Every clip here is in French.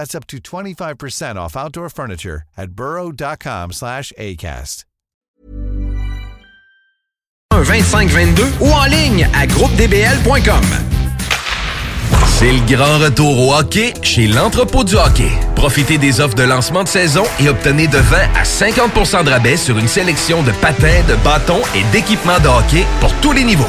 That's up to 25% off outdoor furniture at burrow.com slash ACAST. 2522 ou en ligne à groupedbl.com. C'est le grand retour au hockey chez l'entrepôt du hockey. Profitez des offres de lancement de saison et obtenez de 20 à 50% de rabais sur une sélection de patins, de bâtons et d'équipements de hockey pour tous les niveaux.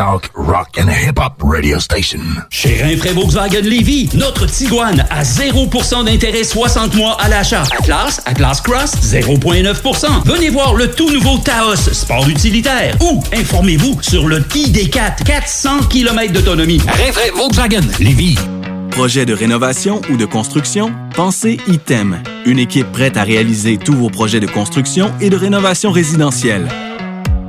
Talk, rock and hip-hop radio station. Chez Rinfraie Volkswagen Lévy, notre Tiguan à 0% d'intérêt 60 mois à l'achat. Atlas, Atlas Cross, 0,9%. Venez voir le tout nouveau Taos, sport utilitaire. Ou informez-vous sur le ID4, 400 km d'autonomie. Rinfraie Volkswagen Lévy. Projet de rénovation ou de construction? Pensez ITEM, une équipe prête à réaliser tous vos projets de construction et de rénovation résidentielle.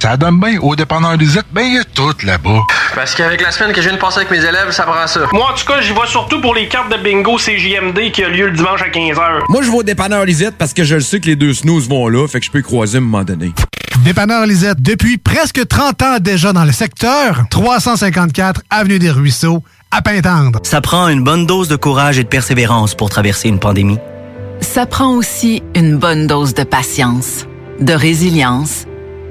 Ça donne bien. Au dépanneur Lisette, ben, il y a tout là-bas. Parce qu'avec la semaine que je viens de passer avec mes élèves, ça prend ça. Moi, en tout cas, j'y vais surtout pour les cartes de bingo CJMD qui a lieu le dimanche à 15h. Moi, je vais au dépanneur Lisette parce que je le sais que les deux snooze vont là, fait que je peux y croiser à un moment donné. Dépanneur Lisette, depuis presque 30 ans déjà dans le secteur, 354 Avenue des Ruisseaux, à Pintendre. Ça prend une bonne dose de courage et de persévérance pour traverser une pandémie. Ça prend aussi une bonne dose de patience, de résilience,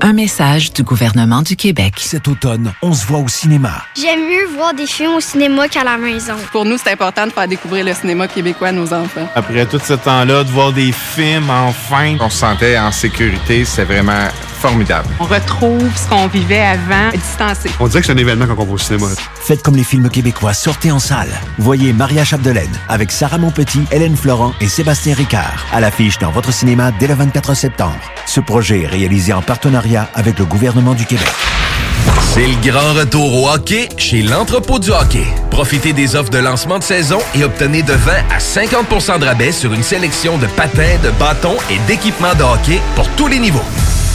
Un message du gouvernement du Québec. Cet automne, on se voit au cinéma. J'aime mieux voir des films au cinéma qu'à la maison. Pour nous, c'est important de faire découvrir le cinéma québécois à nos enfants. Après tout ce temps-là, de voir des films, enfin, on se sentait en sécurité, c'est vraiment formidable. On retrouve ce qu'on vivait avant, distancé. On dirait que c'est un événement quand on va au cinéma. Faites comme les films québécois, sortez en salle. Voyez Maria Chapdelaine avec Sarah Monpetit, Hélène Florent et Sébastien Ricard à l'affiche dans votre cinéma dès le 24 septembre. Ce projet est réalisé en partenariat avec le gouvernement du Québec. C'est le grand retour au hockey chez l'entrepôt du hockey. Profitez des offres de lancement de saison et obtenez de 20 à 50% de rabais sur une sélection de patins, de bâtons et d'équipements de hockey pour tous les niveaux.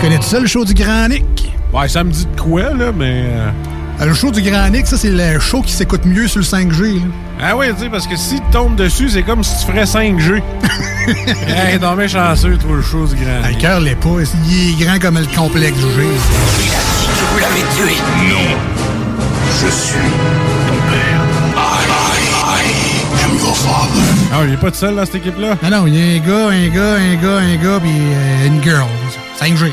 Tu connais tout ça, le show du Grand Nick? Ouais, ça me dit de quoi, là, mais... euh, Le show du Grand Nick, ça, c'est le show qui s'écoute mieux sur le 5G. là. Ah oui, tu sais, parce que si tu tombes dessus, c'est comme si tu ferais 5G. hey, non, mais chanceux, toi, le show du grand. Le cœur l'est pas. Il est grand comme le complexe G. Vous l'avez tué. Non. Je suis ton père. I, I, I am your father. Ah, il est pas tout seul dans cette équipe-là? Non, non, il y a un gars, un gars, un gars, un gars, puis euh, une girl. 5G.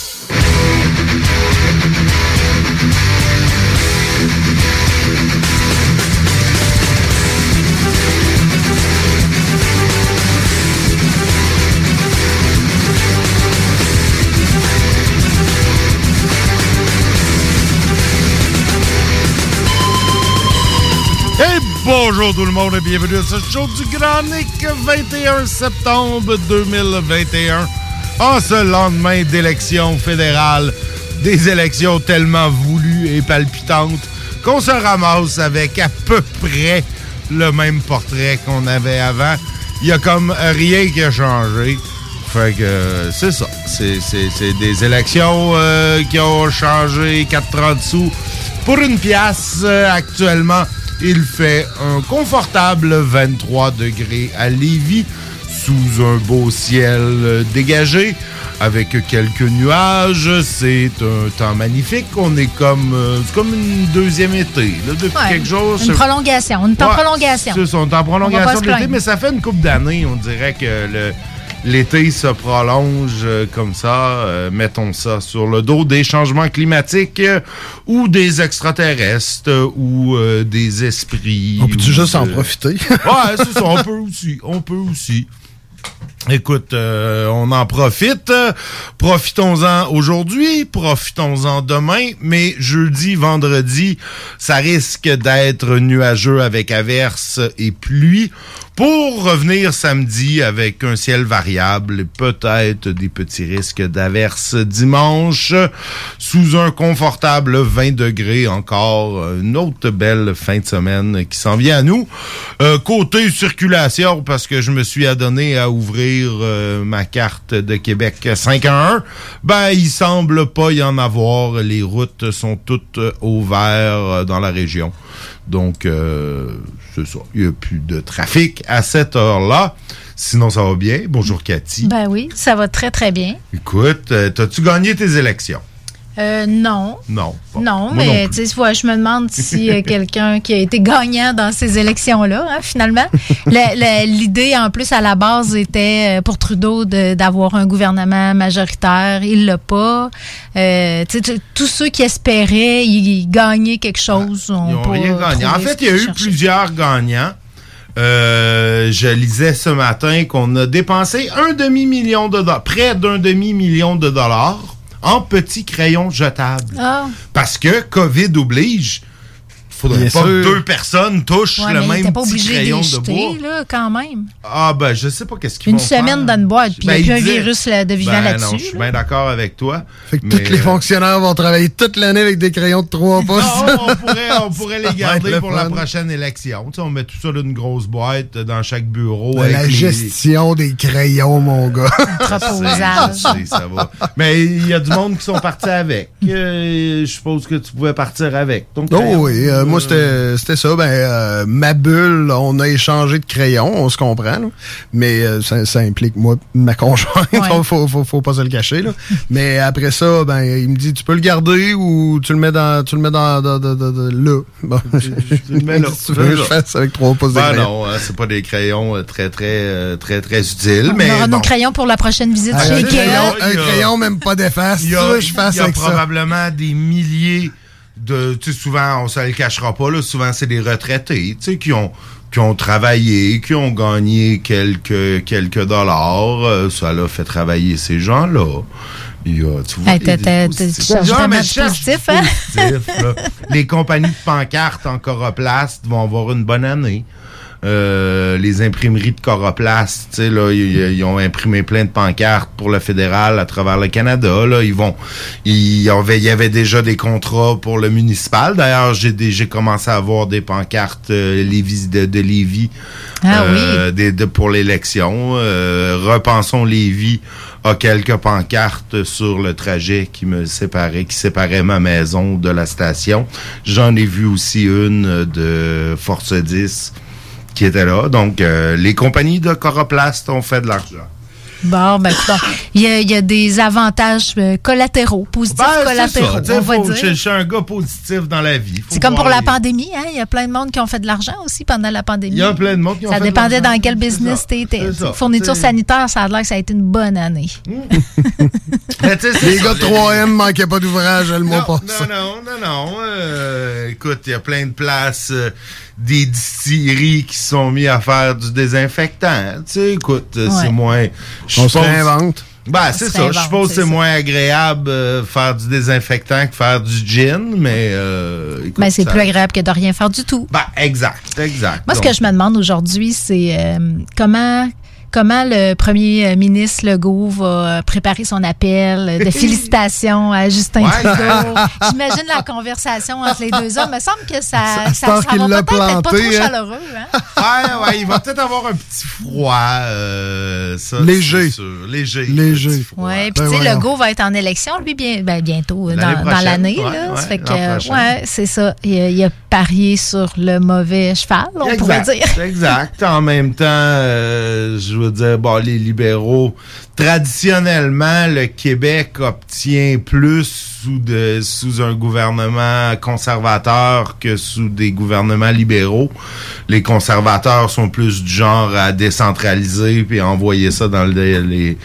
Bonjour tout le monde et bienvenue à ce show du Grand Nick 21 septembre 2021 en ce lendemain d'élection fédérale, des élections tellement voulues et palpitantes qu'on se ramasse avec à peu près le même portrait qu'on avait avant. Il y a comme rien qui a changé. Fait que c'est ça. C'est des élections euh, qui ont changé 4,30 sous pour une pièce. euh, actuellement, il fait un confortable 23 degrés à Lévis sous un beau ciel dégagé avec quelques nuages. C'est un temps magnifique. On est comme, euh, comme une deuxième été. là, depuis Ouais, quelque chose. Une prolongation. Une temps Ouais, prolongation. C'est ça, on est en On prolongation de l'été, mais ça fait une couple d'années, on dirait que le- l'été se prolonge euh, comme ça. Euh, mettons ça sur le dos des changements climatiques euh, ou des extraterrestres euh, ou euh, des esprits. On peut-tu juste en profiter? ouais, c'est ça, on peut aussi. On peut aussi. Écoute, euh, on en profite. Profitons-en aujourd'hui, profitons-en demain, mais jeudi, vendredi, ça risque d'être nuageux avec averses et pluie. Pour revenir samedi avec un ciel variable et peut-être des petits risques d'averses dimanche, sous un confortable 20 degrés encore, une autre belle fin de semaine qui s'en vient à nous. Euh, côté circulation, parce que je me suis adonné à ouvrir euh, ma carte de Québec 5 à 1, ben il semble pas y en avoir. Les routes sont toutes vert euh, dans la région. Donc, euh, c'est ça. Il n'y a plus de trafic à cette heure-là. Sinon, ça va bien. Bonjour, Cathy. Ben oui, ça va très, très bien. Écoute, euh, t'as-tu gagné tes élections? Euh, non. Non. Bon, Non, mais tu sais, ouais, je me demande si euh, quelqu'un qui a été gagnant dans ces élections-là, hein, finalement. L'idée, en plus, à la base, était euh, pour Trudeau de- d'avoir un gouvernement majoritaire. Il l'a pas. Euh, tous ceux qui espéraient y gagner quelque chose ont, Ils n'ont pas rien gagné. En fait, il y a eu plusieurs gagnants. Euh, je lisais ce matin qu'on a dépensé un demi-million de dollars, près d'un demi-million de dollars en petits crayons jetables. Ah. Parce que COVID oblige. Faudrait Bien pas que deux personnes touchent Ouais, le même pas petit crayon de jeter, bois. là, quand même. Ah ben, je sais pas qu'est-ce qu'ils Une vont semaine faire. dans une boîte, puis il Ben, n'y a plus un virus là, de vivant Ben là-dessus. non, je suis bien d'accord avec toi. Fait que mais, tous les euh, fonctionnaires vont travailler toute l'année avec des crayons de 3 pouces. Non, on pourrait, on pourrait les garder le pour la prochaine élection. Tu sais, on met tout ça dans une grosse boîte dans chaque bureau. De avec la les- gestion des crayons, mon gars. Entreposage. Ça va. Mais il y a du monde qui sont partis avec. Euh, je suppose que tu pouvais partir avec. ton Oh oui, Euh. Moi, c'était c'était ça. Ben, euh, ma bulle, on a échangé de crayons, on se comprend. là. Mais euh, ça, ça implique, moi, ma conjointe. faut, faut, faut pas se le cacher. Là. Mais après ça, ben, il me dit, tu peux le garder ou tu le mets dans, tu le mets dans, dans- dans- dans- dans- là. Bon, Tu le mets là. Si tu veux que je fasse avec trois pouces de Ben crayon? non, hein, c'est pas des crayons euh, très, très, très, très utiles. On mais aura bon. nos crayons pour la prochaine visite Ah, chez un, Ikea. un crayon, même pas d'efface. Il y Tu a, veux que je il y a avec ça. probablement des milliers de. Souvent, on se le cachera pas, là, souvent, c'est des retraités, tu sais, qui ont qui ont travaillé, qui ont gagné quelques, quelques dollars. Euh, ça l'a fait travailler ces gens-là. Il y a, tu vois, Hey, positifs. tu Non, mais positif, hein? positif. Les compagnies de pancartes en coroplast vont avoir une bonne année. Euh, les imprimeries de coroplast, tu sais, là, ils, ont imprimé plein de pancartes pour le fédéral à travers le Canada. Là, ils vont, il y avait, il y avait déjà des contrats pour le municipal. D'ailleurs, j'ai commencé à avoir des pancartes euh, Lévis- de, de Lévis Ah euh, des- de- pour l'élection. Euh, Repensons Lévis a quelques pancartes sur le trajet qui me séparait, qui séparait ma maison de la station. J'en ai vu aussi une de Force 10 qui était là. Donc, euh, les compagnies de coroplast ont fait de l'argent. Bon, ben, écoute, il y, a- il y a des avantages euh, collatéraux, positifs Ben, collatéraux, ça. Tu on va faut- Je dire. je suis un gars positif dans la vie. C'est comme pour la pandémie, hein? Il y a plein de monde qui ont fait de l'argent aussi pendant la pandémie. Il y a plein de monde qui ont Ça fait de dépendait dans quel business. C'est ça. Fourniture sanitaire, ça a l'air que ça a été une bonne année. Mais tu c'est Les gars de 3M manquaient pas d'ouvrage le mois passé. non, non, non, non. Euh, écoute, il y a plein de places, euh, des distilleries qui se sont mis à faire du désinfectant. Tu sais, écoute, euh, Ouais. c'est moins... je On réinvente. Ben, c'est ça. Je suppose que c'est moins agréable euh, faire du désinfectant que faire du gin, mais... Euh, Mais c'est ça- plus agréable que de rien faire du tout. Ben, exact, exact. Moi, ce que je me demande aujourd'hui, c'est euh, comment comment le premier ministre Legault va euh, préparer son appel de félicitations à Justin Ouais. Trudeau? J'imagine la conversation entre les deux hommes. Il me semble que ça, ça, va peut-être être pas trop hein. chaleureux. Hein? Ouais, ouais, il va peut-être avoir un petit froid. euh, ça, Léger. Léger. Léger. Ouais, puis Ben tu sais. Legault va être en élection, lui, bien, ben, bientôt, euh, L'année dans, l'année. ouais, là. ouais, Ça fait que, l'an prochain. ouais, c'est ça. Il, a- il a parié sur le mauvais cheval, on pourrait dire. Exact. En même temps, euh, je veux dire, bon, les libéraux, traditionnellement, le Québec obtient plus sous, un gouvernement conservateur que sous des gouvernements libéraux. Les conservateurs sont plus du genre à décentraliser puis envoyer ça dans le- les,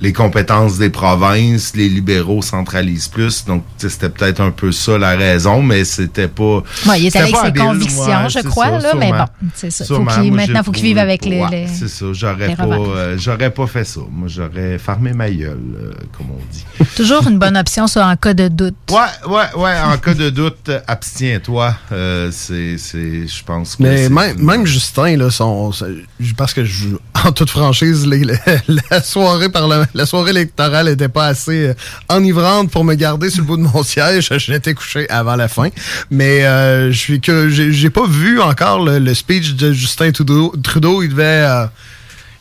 les compétences des provinces. Les libéraux centralisent plus. Donc, tu sais, c'était peut-être un peu ça la raison, mais c'était pas... Ouais, il allé avec ses habile, convictions, ouais, je crois, ça, là, mais bon, c'est ça. Faut Moi, maintenant, faut qu'il vive avec les- ouais, les- C'est ça. J'aurais pas, euh, j'aurais pas fait ça. Moi, j'aurais fermé ma gueule, euh, comme on dit. Toujours une bonne option, ça, en cas de doute. Ouais, ouais, ouais. En cas de doute, euh, abstiens-toi. Euh, c'est, c'est, je pense que. Mais c'est même, même Justin, là, son, parce que je, en toute franchise, les- les- la soirée par la soirée électorale n'était pas assez euh, enivrante pour me garder sur le bout de mon siège. J'étais couché avant la fin. Mais euh, je suis que j'ai pas vu encore le, le speech de Justin Trudeau. Trudeau, il devait. euh,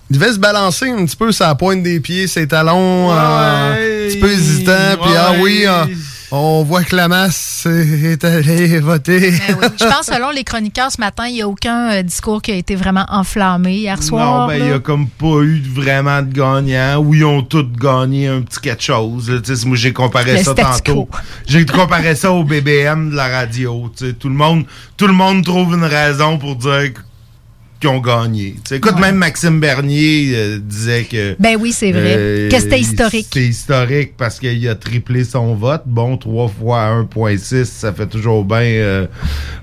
il devait se balancer un petit peu la pointe des pieds, ses talons, euh, un petit peu hésitant, puis ah oui, euh, on voit que la masse est allée voter. Je pense, selon les chroniqueurs ce matin, il n'y a aucun euh, discours qui a été vraiment enflammé hier soir. Non, ben, il y a comme pas eu vraiment de gagnants. Oui, ils ont tous gagné un petit quelque chose. moi, j'ai comparé Le ça tantôt. J'ai comparé ça au BBM de la radio. Tout le monde, tout le monde trouve une raison pour dire qu- qu'ils ont gagné. Écoute, Ouais. même Maxime Bernier euh, disait que. Ben oui, c'est vrai. Que c'était historique. C'est historique parce qu'il a triplé son vote. Bon, 3 fois 1,6, ça fait toujours bien euh,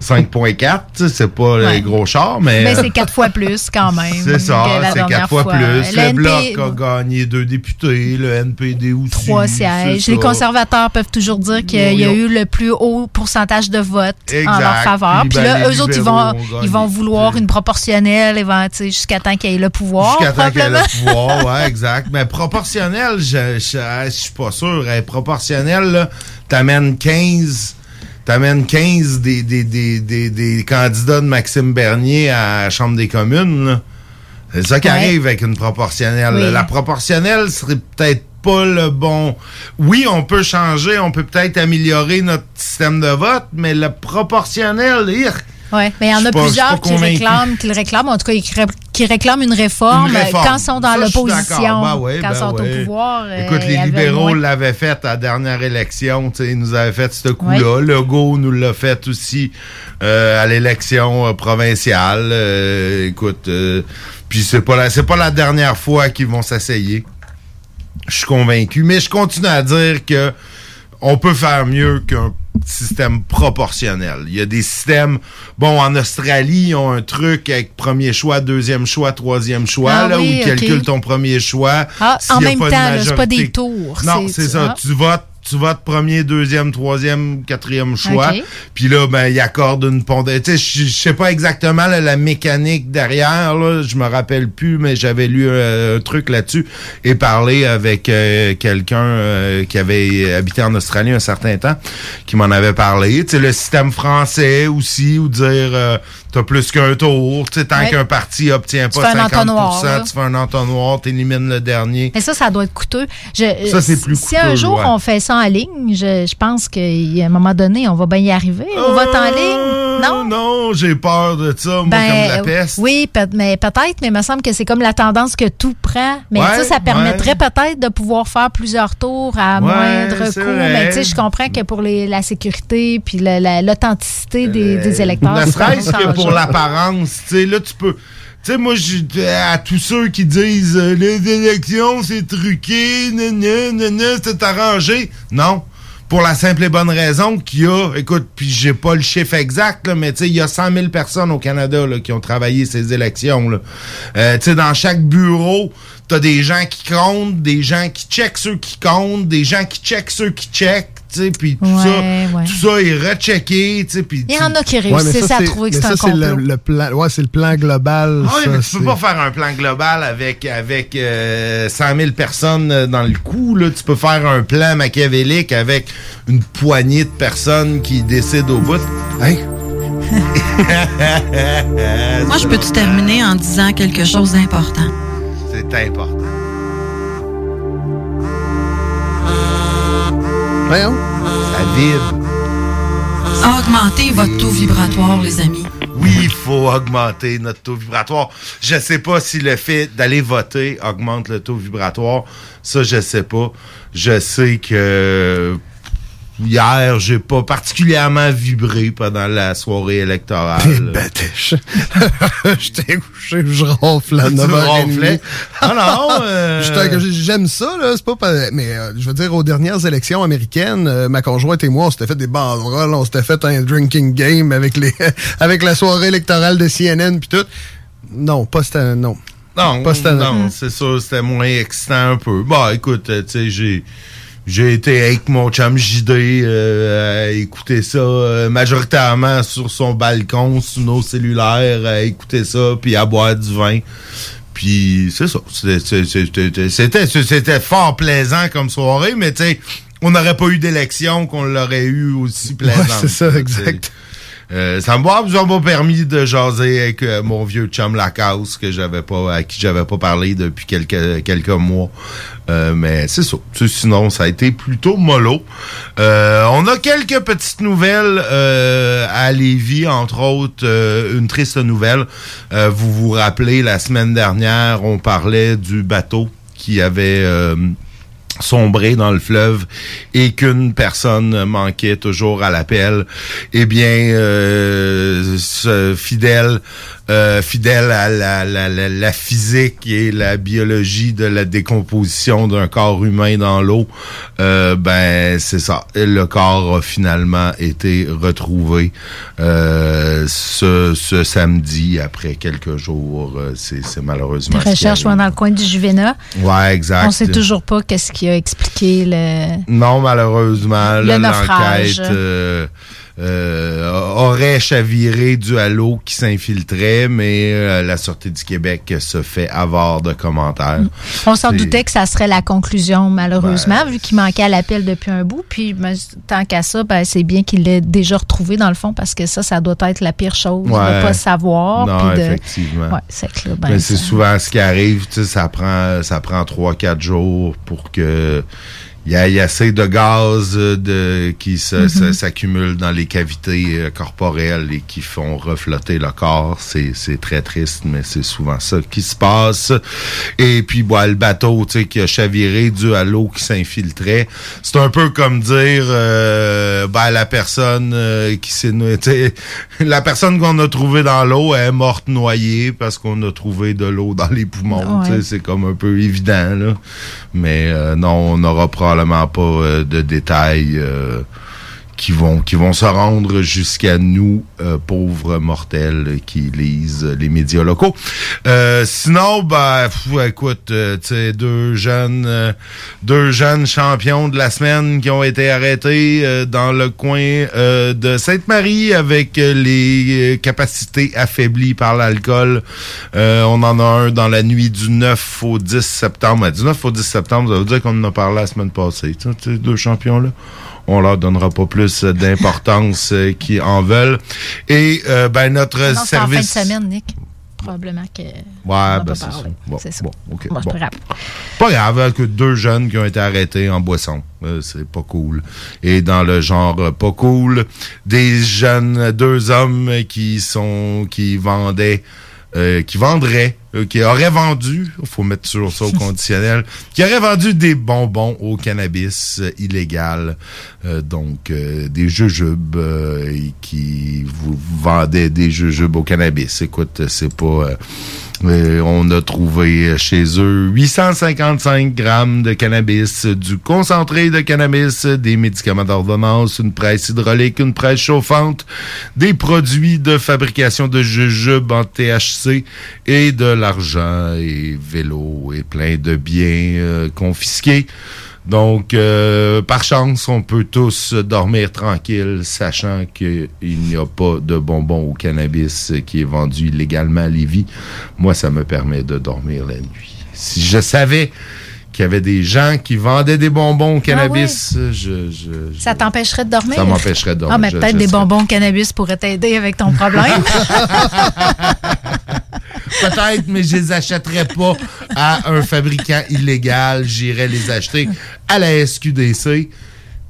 5,4. Tu sais, C'est pas Ouais. les gros chars, mais. Mais euh, c'est quatre fois plus quand même. c'est ça, c'est dernière quatre fois, plus. Le Le NP Bloc a gagné deux députés, le NPD aussi. Trois sièges. c'est Les conservateurs peuvent toujours dire qu'il y a eu le plus haut pourcentage de votes en leur faveur. Puis Puis ben, là, les eux autres, ils vont, ils vont vouloir une proportionnelle sais, jusqu'à temps qu'il ait le pouvoir. Jusqu'à temps qu'elle ait le pouvoir, ouais, exact. Mais proportionnel, je, je, je suis pas sûr. Hey, proportionnel, t'amènes 15. T'amènes 15 des, des, des, des, des candidats de Maxime Bernier à la Chambre des communes. C'est ça qui Ouais. arrive avec une proportionnelle. Oui. La proportionnelle serait peut-être pas le bon. Oui, on peut changer, on peut peut-être améliorer notre système de vote, mais le proportionnel, hier. Oui, mais il y en a pas- plusieurs qui réclament, qui le réclament, en tout cas, qui, ré- qui réclament une réforme, Une réforme. quand ils sont dans l'opposition. Ben ouais, quand ben ils sont ouais. au pouvoir. euh, Écoute, les libéraux l'avaient fait à la dernière élection. Ils nous avaient fait ce coup-là. Oui. Legault nous l'a fait aussi euh, à l'élection euh, provinciale. Euh, écoute, puis c'est pas la, c'est pas la dernière fois qu'ils vont s'essayer. Je suis convaincu. Mais je continue à dire que on peut faire mieux qu'un système proportionnel. Il y a des systèmes, bon, en Australie, ils ont un truc avec premier choix, deuxième choix, troisième choix, Ah là, oui, où ils calculent ton premier choix. Ah, en même pas temps, c'est pas des tours. Non, c'est- c'est ça. ah. Tu votes, tu votes premier, deuxième, troisième, quatrième choix. Ok. Puis là, ben, ils accordent une pondération. Tu sais, je- sais pas exactement là, la mécanique derrière, là. Je me rappelle plus, mais j'avais lu euh, un truc là-dessus et parlé avec euh, quelqu'un euh, qui avait habité en Australie un certain temps, qui m'en avait parlé. Tu sais, le système français aussi, ou dire, euh, t'as plus qu'un tour. Tu sais, tant Ouais. qu'un parti obtient Tu pas fais un 50 entonnoir, là. tu fais un entonnoir, t'élimines le dernier. Mais ça, ça doit être coûteux. Je- Ça, c'est plus Si un coûteux, jour ouais. on fait ça en ligne, je, je pense qu'à un moment donné, on va bien y arriver. On vote en ligne. Non? Euh, Non, j'ai peur de ça, moi, Ben, comme la peste. Oui, mais peut-être, mais il me semble que c'est comme la tendance que tout prend. Mais Ouais, ça, ça permettrait peut-être de pouvoir faire plusieurs tours à moindre coût. vrai. Mais tu sais, je comprends que pour les, la sécurité puis la- la- l'authenticité des, des électeurs, Pour l'apparence, tu sais, là, tu peux... Tu sais, moi, j'ai- à tous ceux qui disent euh, les élections, c'est truqué, c'est arrangé. Non. Pour la simple et bonne raison qu'il y a, écoute, puis j'ai pas le chiffre exact, là, mais tu sais, il y a 100 000 personnes au Canada là, qui ont travaillé ces élections. Là. Euh, tu sais, dans chaque bureau, t'as des gens qui comptent, des gens qui checkent ceux qui comptent, des gens qui checkent ceux qui checkent, tu sais, puis tout Ouais, ça, ouais. tout ça est rechecké, tu sais, puis Il y en a qui réussissent ça, à trouver que c'est ça, un c'est le, complot. le plan. Ouais, c'est le plan global. Ah oui, ça, mais tu peux pas faire un plan global avec, avec euh, 100 000 personnes euh, dans le coup. Là. Tu peux faire un plan machiavélique avec une poignée de personnes qui décident au bout. Hein? Moi, je peux-tu terminer en disant quelque chose d'important? C'est important. Voyons. Ça vide. Augmentez votre taux vibratoire, les amis. Oui, il faut augmenter notre taux vibratoire. Je sais pas si le fait d'aller voter augmente le taux vibratoire. Ça, je sais pas. Je sais que hier, j'ai pas particulièrement vibré pendant la soirée électorale. Bêtiche. je t'ai couché, je ronfle à Tu 9h30. ronflais? Ah non, euh, J'étais- J'aime ça, là. C'est pas. pa- Mais euh, je veux dire, aux dernières élections américaines, euh, ma conjointe et moi, on s'était fait des banderoles, on s'était fait un drinking game avec les avec la soirée électorale de CNN puis tout. Non, pas cette non. Non, Pas cette non, c'est sûr, c'était moins excitant un peu. Bah, écoute, euh, tu sais, j'ai j'ai été avec mon chum JD euh, à écouter ça euh, majoritairement sur son balcon, sur nos cellulaires, à écouter ça, puis à boire du vin. Puis c'est ça. C'était- C'était c'était- c'était fort plaisant comme soirée, mais tu sais, on n'aurait pas eu d'élection qu'on l'aurait eu aussi plaisant. c'est ça, exact. Euh, ça m'a ça m'a permis de jaser avec euh, mon vieux chum Lacasse que j'avais pas à qui j'avais pas parlé depuis quelques quelques mois. Euh, mais c'est ça. Sinon, ça a été plutôt mollo. Euh, on a quelques petites nouvelles euh, à Lévis, entre autres une triste nouvelle. Vous vous rappelez, la semaine dernière, on parlait du bateau qui avait sombré dans le fleuve et qu'une personne manquait toujours à l'appel, eh bien, euh, ce fidèle, euh, fidèle à la, la, la, la physique et la biologie de la décomposition d'un corps humain dans l'eau, euh, ben c'est ça. Le corps a finalement été retrouvé euh, ce, ce samedi après quelques jours. Euh, C'est c'est malheureusement. Les recherches dans le coin du Juvena. Ouais, exact. On sait toujours pas qu'est-ce qui a expliqué le. Non, malheureusement, Le l'enquête, euh, euh, aurait chaviré dû à l'eau qui s'infiltrait, mais euh, la Sûreté du Québec se fait avare de commentaires. On s'en doutait que ça serait la conclusion, malheureusement, Ben, vu qu'il manquait à l'appel depuis un bout. Puis, ben, tant qu'à ça, ben, c'est bien qu'il l'ait déjà retrouvé, dans le fond, parce que ça, ça doit être la pire chose, de Ouais. pas savoir. Non, puis de- effectivement. Ouais, c'est ben, Mais c'est ça- souvent ce qui arrive, ça prend ça prend 3-4 jours pour que il y, y a assez de gaz euh, de, qui Mhm. se- s'accumulent dans les cavités euh, corporelles et qui font reflotter le corps. C'est très triste, mais c'est souvent ça qui se passe. Et puis, bon, le bateau, tu sais, qui a chaviré dû à l'eau qui s'infiltrait. C'est un peu comme dire, euh, ben, la personne euh, qui s'est noyée, la personne qu'on a trouvée dans l'eau est morte noyée parce qu'on a trouvé de l'eau dans les poumons. Ouais. C'est comme un peu évident, là. Mais euh, non, on n'aura probablement pas euh, de détails euh, qui vont qui vont se rendre jusqu'à nous, euh, pauvres mortels qui lisent les médias locaux. Euh, sinon, ben, écoute, euh, tu sais, deux jeunes, euh, deux jeunes champions de la semaine qui ont été arrêtés euh, dans le coin euh, de Sainte-Marie avec les capacités affaiblies par l'alcool. On en a un dans la nuit du 9 au 10 septembre. Ben, Du 9 au 10 septembre, ça veut dire qu'on en a parlé la semaine passée. Tu sais, ces deux champions-là on leur donnera pas plus d'importance euh, qu'ils en veulent. Et euh, ben notre Non, c'est en fin de service. semaine, Nick. Probablement que. Ouais, ben c'est ça. Bon, C'est ça. bon, ok, Bon, bon. pas grave. Pas grave, hein, que deux jeunes qui ont été arrêtés en boisson. Euh, c'est pas cool. Et dans le genre euh, pas cool, des jeunes, deux hommes qui sont, qui vendaient, euh, qui vendraient, euh, qui auraient vendu, faut mettre sur ça au conditionnel, qui auraient vendu des bonbons au cannabis illégal, euh, donc euh, des jujubes euh, et qui vous vendaient des jujubes au cannabis. Écoute, c'est pas... on a trouvé chez eux 855 grammes de cannabis, du concentré de cannabis, des médicaments d'ordonnance, une presse hydraulique, une presse chauffante, des produits de fabrication de jujubes en THC et de l'argent et vélo et plein de biens euh, confisqués. Donc, euh, par chance, on peut tous dormir tranquille, sachant qu'il n'y a pas de bonbons au cannabis qui est vendu illégalement à Lévis. Moi, ça me permet de dormir la nuit. Si je savais qu'il y avait des gens qui vendaient des bonbons au cannabis, je, je- je- Ça t'empêcherait de dormir? Ça m'empêcherait de dormir. Ah, mais peut-être des serais- bonbons cannabis pourraient t'aider avec ton problème. Peut-être, mais je les achèterais pas à un fabricant illégal. J'irais les acheter à la SQDC,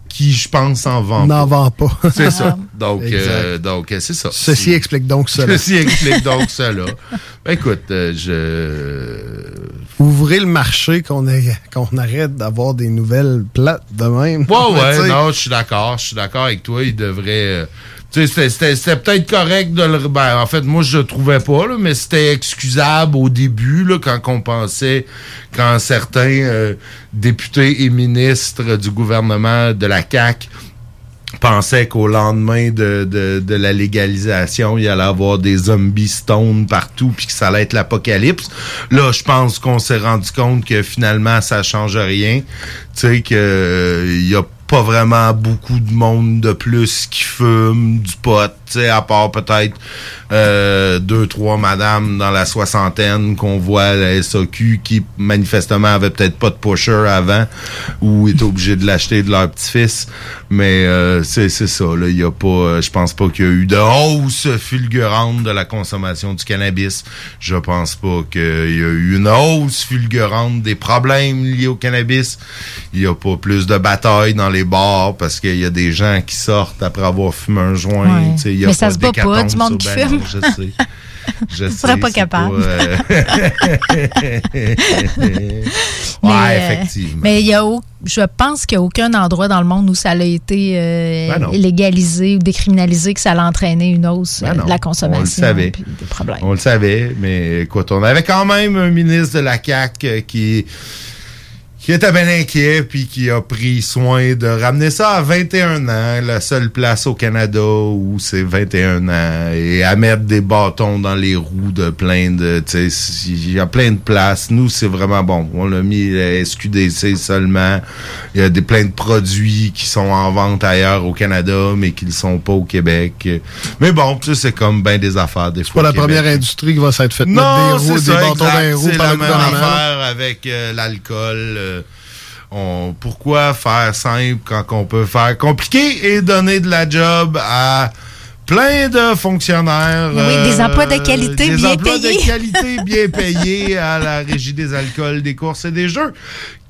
qui, je pense, en vend N'en vend pas. C'est ça. Donc, Exact. euh, donc euh, c'est ça. Ceci explique donc cela. Ceci explique donc cela. Ben, écoute, euh, je... Ouvrez le marché qu'on ait- qu'on arrête d'avoir des nouvelles plates de même. Ouais, ouais, non, je suis d'accord. Je suis d'accord avec toi. Il devrait... euh, tu sais, c'était- c'était c'était peut-être correct de le... Ben, en fait, moi, je le trouvais pas, là, mais c'était excusable au début, là, quand on pensait, quand certains euh, députés et ministres du gouvernement de la CAQ pensaient qu'au lendemain de, de, la légalisation, il allait avoir des zombies stone partout puis que ça allait être l'apocalypse. Là, je pense qu'on s'est rendu compte que finalement, ça change rien. Tu sais, que euh, il y a pas vraiment beaucoup de monde de plus qui fume du pot, tu sais, à part peut-être euh, deux, trois madames dans la soixantaine qu'on voit à la SAQ qui manifestement avaient peut-être pas de pusher avant ou étaient obligés de l'acheter de leur petit-fils. Mais euh, c'est c'est ça, là. Il y a pas. euh, je pense pas qu'il y a eu de hausse fulgurante de la consommation du cannabis. Je pense pas qu'il y a eu une hausse fulgurante des problèmes liés au cannabis. Il y a pas plus de batailles dans les bars parce qu'il y a des gens qui sortent après avoir fumé un joint. Ouais. Y a Mais ça se bat pas, du monde qui fume. je sais. Je serais sais, pas capable. euh, ouais, Mais, euh, effectivement. Mais il y a, je pense qu'il n'y a aucun endroit dans le monde où ça a été euh, Ben légalisé ou décriminalisé que ça a entraîné une hausse Ben de la On le consommation. savait. des problèmes. On le savait, mais écoute, on avait quand même un ministre de la CAQ qui qui était bien inquiet puis qui a pris soin de ramener ça à 21 ans, la seule place au Canada où c'est 21 ans et à mettre des bâtons dans les roues de plein de tu sais il y a plein de places. Nous c'est vraiment bon. On l'a mis à SQDC seulement. Il y a des plein de produits qui sont en vente ailleurs au Canada mais qui ne sont pas au Québec. Mais bon, tu sais c'est comme bien des affaires des C'est pas la première industrie qui va s'être faite mettre non, des roues, c'est des ça, bâtons dans les exact. roues C'est par la le même gouvernement. affaire avec euh, l'alcool. euh, on, pourquoi faire simple quand on peut faire compliqué et donner de la job à plein de fonctionnaires. euh, Oui, des emplois de qualité des bien emplois payés. de qualité bien payés à la régie des alcools, des courses et des jeux.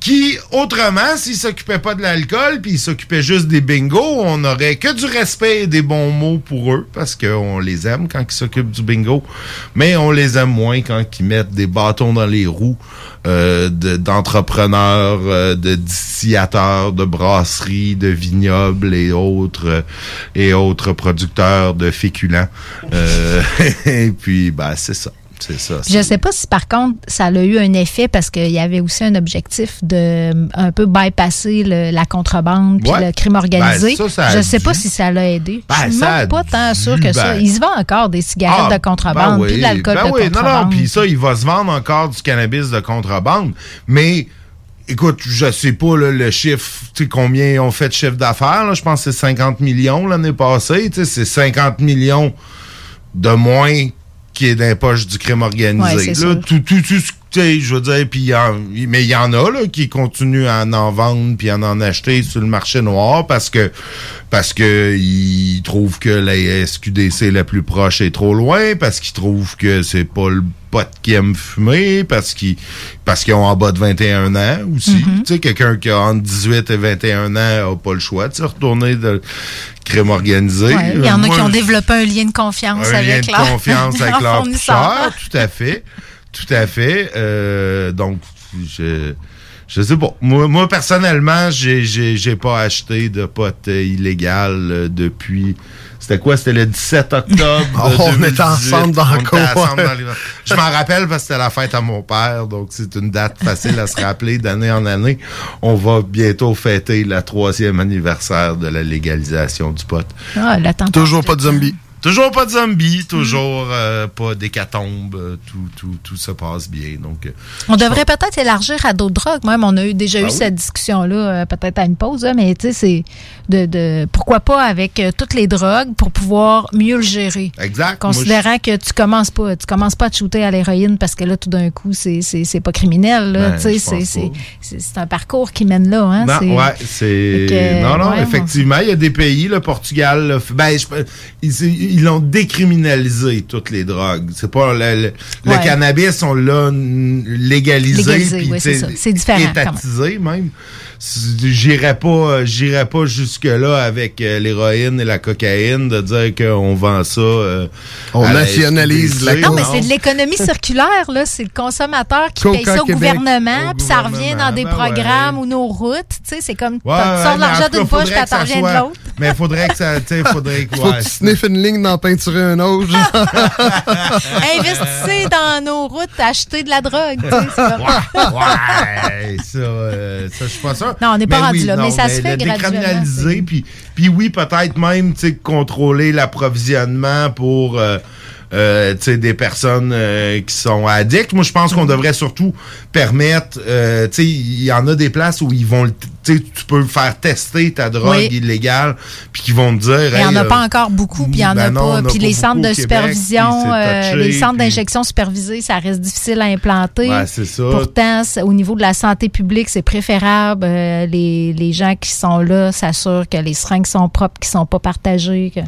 Qui, autrement, s'ils s'occupaient pas de l'alcool, puis ils s'occupaient juste des bingos, on aurait que du respect et des bons mots pour eux, parce qu'on les aime quand ils s'occupent du bingo, mais on les aime moins quand ils mettent des bâtons dans les roues euh, de- d'entrepreneurs, euh, de distillateurs, de brasseries, de vignobles et autres euh, et autres producteurs de féculents. Euh, et puis, bah, c'est ça. C'est ça. Je sais pas si par contre ça a eu un effet parce qu'il y avait aussi un objectif de euh, un peu bypasser le- la contrebande puis Ouais. le crime organisé. Ben, ça, ça a je sais pas si ça l'a aidé. Ben, je suis a même pas tant sûr que ça. ben. Il se vend encore des cigarettes Ah, de contrebande ben puis de oui, l'alcool de oui. Non, contrebande. non, puis ça, il va se vendre encore du cannabis de contrebande. Mais, écoute, je sais pas là, le chiffre, tu sais, combien ils ont fait de chiffre d'affaires. Je pense que c'est 50 millions l'année passée. Tu sais, c'est 50 millions de moins qui est dans les poches du crime organisé. Là, tout, tout, tout ce- je veux dire, puis mais il y en a là, qui continuent à en vendre puis à en acheter sur le marché noir parce que parce que ils trouvent que la SQDC la plus proche est trop loin, parce qu'ils trouvent que c'est pas le pot qui aime fumer, parce qu'ils parce qu'ils ont en bas de 21 ans aussi. Mm-hmm. Tu sais, quelqu'un qui a entre 18 et 21 ans a pas le choix de se retourner de crime organisé. Ouais, Il y en a qui ont développé un lien de confiance un lien avec de leur, confiance avec leur fournisseur. tout à fait. Tout à fait. Euh, donc, je, je sais pas. Moi, moi personnellement, j'ai, j'ai, j'ai pas acheté de pot euh, illégal euh, depuis. C'était quoi? C'était le 17 octobre. Oh, on était 2018. ensemble dans On le était coin. ensemble dans les- Je m'en rappelle parce que c'était la fête à mon père, donc c'est une date facile à se rappeler d'année en année. On va bientôt fêter la troisième anniversaire de la légalisation du pot. Ah. Toujours pas de zombies. Toujours pas de zombies, toujours euh, pas d'hécatombe, euh, tout, tout, tout se passe bien. Donc, euh, On devrait peut-être élargir à d'autres drogues. Même, on a eu, déjà eu oui. cette discussion-là, peut-être à une pause, là, mais tu sais, c'est de, de pourquoi pas avec toutes les drogues pour pouvoir mieux le gérer. Exact. Considérant que tu commences pas, tu commences pas à te shooter à l'héroïne parce que là, tout d'un coup, c'est, c'est, pas criminel. Ben, c'est, un parcours qui mène là. Hein, Non, ouais, c'est. Non, non, ouais, effectivement, il y a des pays, le Portugal, le ben, je- ils l'ont décriminalisé, toutes les drogues. C'est pas le, le- cannabis, on l'a légalisé, Légalisé, sais, c'est ça. C'est différent. Étatisé, même. J'irais pas, j'irais pas jusque-là avec euh, l'héroïne et la cocaïne de dire qu'on vend ça. euh, On la nationalise SQDC, Non, mais c'est de l'économie circulaire, là. C'est le consommateur qui Coca paye ça au Québec. gouvernement, puis ça revient dans des ben programmes ou nos routes. Tu sais, c'est comme, Ouais, tu sors ouais, de l'argent d'une poche, puis ça revient de l'autre. Mais il faudrait que ça, tu sais, faudrait que, Faut que tu sniffes une ligne dans peinturer un autre. Investissez dans nos routes, achetez de la drogue. tu sais, ouais, ça, euh, ça, je suis pas sûr. Non, on n'est pas rendu là, mais ça se le fait graduellement, puis, puis oui, peut-être même, tu sais, contrôler l'approvisionnement pour, euh, euh, des personnes euh, qui sont addicts. Moi, je pense qu'on devrait surtout permettre, euh, tu sais, il y en a des places où ils vont, tu sais, tu peux faire tester ta drogue Oui. illégale, puis qu'ils vont te dire, Il n'y en a euh, pas encore beaucoup, puis il n'y en ben a on pas. Puis pas les centres de supervision, euh, les centres d'injection supervisée, ça reste difficile à implanter. Ouais, c'est ça. Pourtant, au niveau de la santé publique, c'est préférable. Euh, les, les gens qui sont là s'assurent que les seringues sont propres, qu'ils ne sont pas partagées. Que,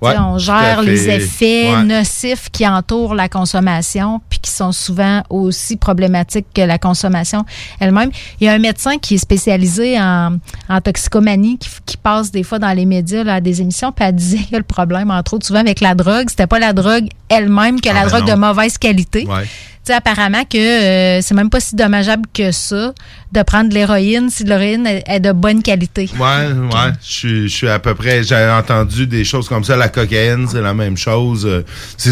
Ouais, on gère les effets Ouais. nocifs qui entourent la consommation, puis qui sont souvent aussi problématiques que la consommation elle-même. Il y a un médecin qui est spécialisé en, en toxicomanie qui, qui passe des fois dans les médias là, à des émissions, puis elle disait que le problème, entre autres, souvent avec la drogue, c'était pas la drogue elle-même que Ah, la ben drogue non. de mauvaise qualité. Ouais. Apparemment que euh, c'est même pas si dommageable que ça de prendre de l'héroïne si l'héroïne est, est de bonne qualité. Ouais, ouais. Je suis- à peu près. J'ai entendu des choses comme ça. La cocaïne, c'est la même chose. Euh,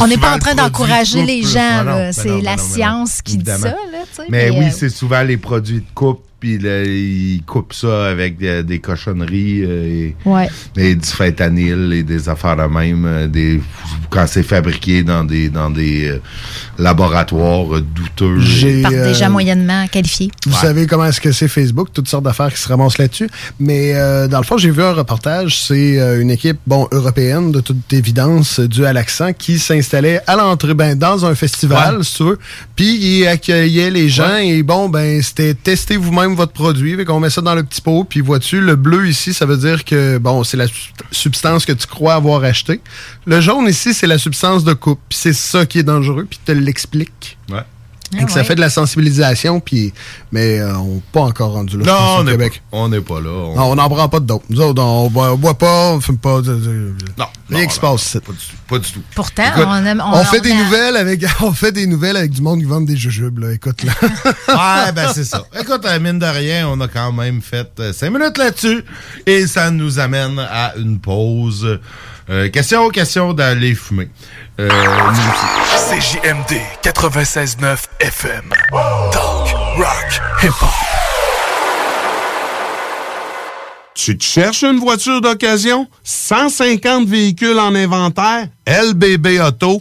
On n'est pas en train d'encourager couple. les gens, là. ben c'est ben la ben science qui dit ça. Là, Mais oui, euh, c'est souvent les produits de coupe, puis là, ils coupent ça avec des, des cochonneries euh, et, Ouais. et du fentanyl et des affaires de même, euh, des, quand c'est fabriqué dans des, dans des euh, laboratoires euh, douteux. J'ai, par euh, gens moyennement qualifiés. Vous savez comment est-ce que c'est Facebook, toutes sortes d'affaires qui se ramassent là-dessus. Mais euh, dans le fond, j'ai vu un reportage, c'est euh, une équipe bon européenne de toute évidence euh, due à l'accent qui s'installait à l'entrée ben, dans un festival, Ouais. si tu veux. Puis ils accueillaient les gens et bon ben c'était testez vous-même votre produit, qu'on met ça dans le petit pot puis vois-tu le bleu ici, ça veut dire que bon, c'est la sub- substance que tu crois avoir acheté. Le jaune ici, c'est la substance de coupe, puis c'est ça qui est dangereux, puis te l'explique. Ouais. Et que ça fait de la sensibilisation, puis mais euh, on n'est pas encore rendu là. Non, on n'est Québec. pas, on n'est pas là. On- Non, on n'en prend pas de dope. Nous autres, on boit, on boit pas, on fume pas. Non, rien qui se passe. Pas du tout. Pas du tout. Pourtant, Écoute, on, aime, on, fait des a- nouvelles avec, on fait des nouvelles avec du monde qui vend des jujubes, là. Écoute, là. Ouais, ben c'est ça. Écoute, à mine de rien, on a quand même fait euh, cinq minutes là-dessus. Et ça nous amène à une pause. Euh, question, question d'aller fumer. Euh, nous- CJMD 96.9 FM. Talk, rock, hip-hop. Tu te cherches une voiture d'occasion? 150 véhicules en inventaire? LBBauto.com.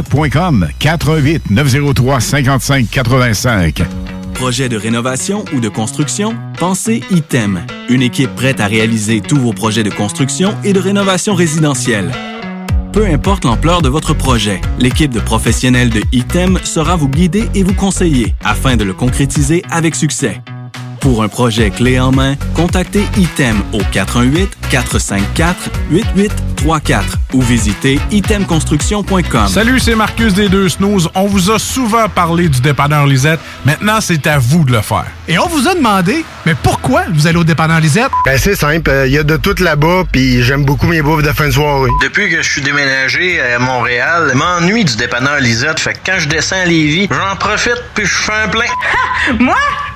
GestionBloc.com 418 903 55 85. Projet de rénovation ou de construction? Pensez ITEM. Une équipe prête à réaliser tous vos projets de construction et de rénovation résidentielle. Peu importe l'ampleur de votre projet, l'équipe de professionnels de ITEM sera vous guider et vous conseiller afin de le concrétiser avec succès. Pour un projet clé en main, contactez ITEM au 418-454-8834 ou visitez itemconstruction.com. Salut, c'est Marcus des Deux Snooze. On vous a souvent parlé du dépanneur Lisette. Maintenant, c'est à vous de le faire. Et on vous a demandé, mais pourquoi vous allez au dépanneur Lisette? Ben c'est simple, il y a de tout là-bas, puis j'aime beaucoup mes bouffes de fin de soirée. Depuis que je suis déménagé à Montréal, je m'ennuie du dépanneur Lisette. Fait que quand je descends à Lévis, j'en profite puis je fais un plein. Moi?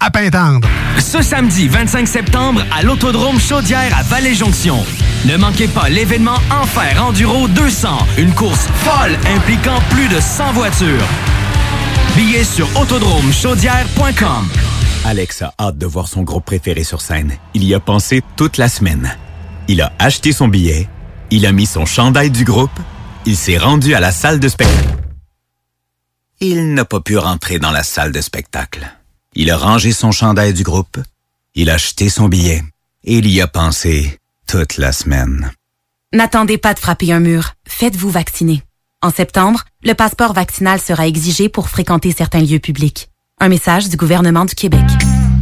à Pintendre. Ce samedi 25 septembre à l'Autodrome Chaudière à Vallée-Jonction. Ne manquez pas l'événement Enfer Enduro 200, une course folle impliquant plus de 100 voitures. Billets sur autodromechaudière.com. Alex a hâte de voir son groupe préféré sur scène. Il y a pensé toute la semaine. Il a acheté son billet, il a mis son chandail du groupe, il s'est rendu à la salle de spectacle. Il n'a pas pu rentrer dans la salle de spectacle. Il a rangé son chandail du groupe, il a acheté son billet et il y a pensé toute la semaine. N'attendez pas de frapper un mur. Faites-vous vacciner. En septembre, le passeport vaccinal sera exigé pour fréquenter certains lieux publics. Un message du gouvernement du Québec.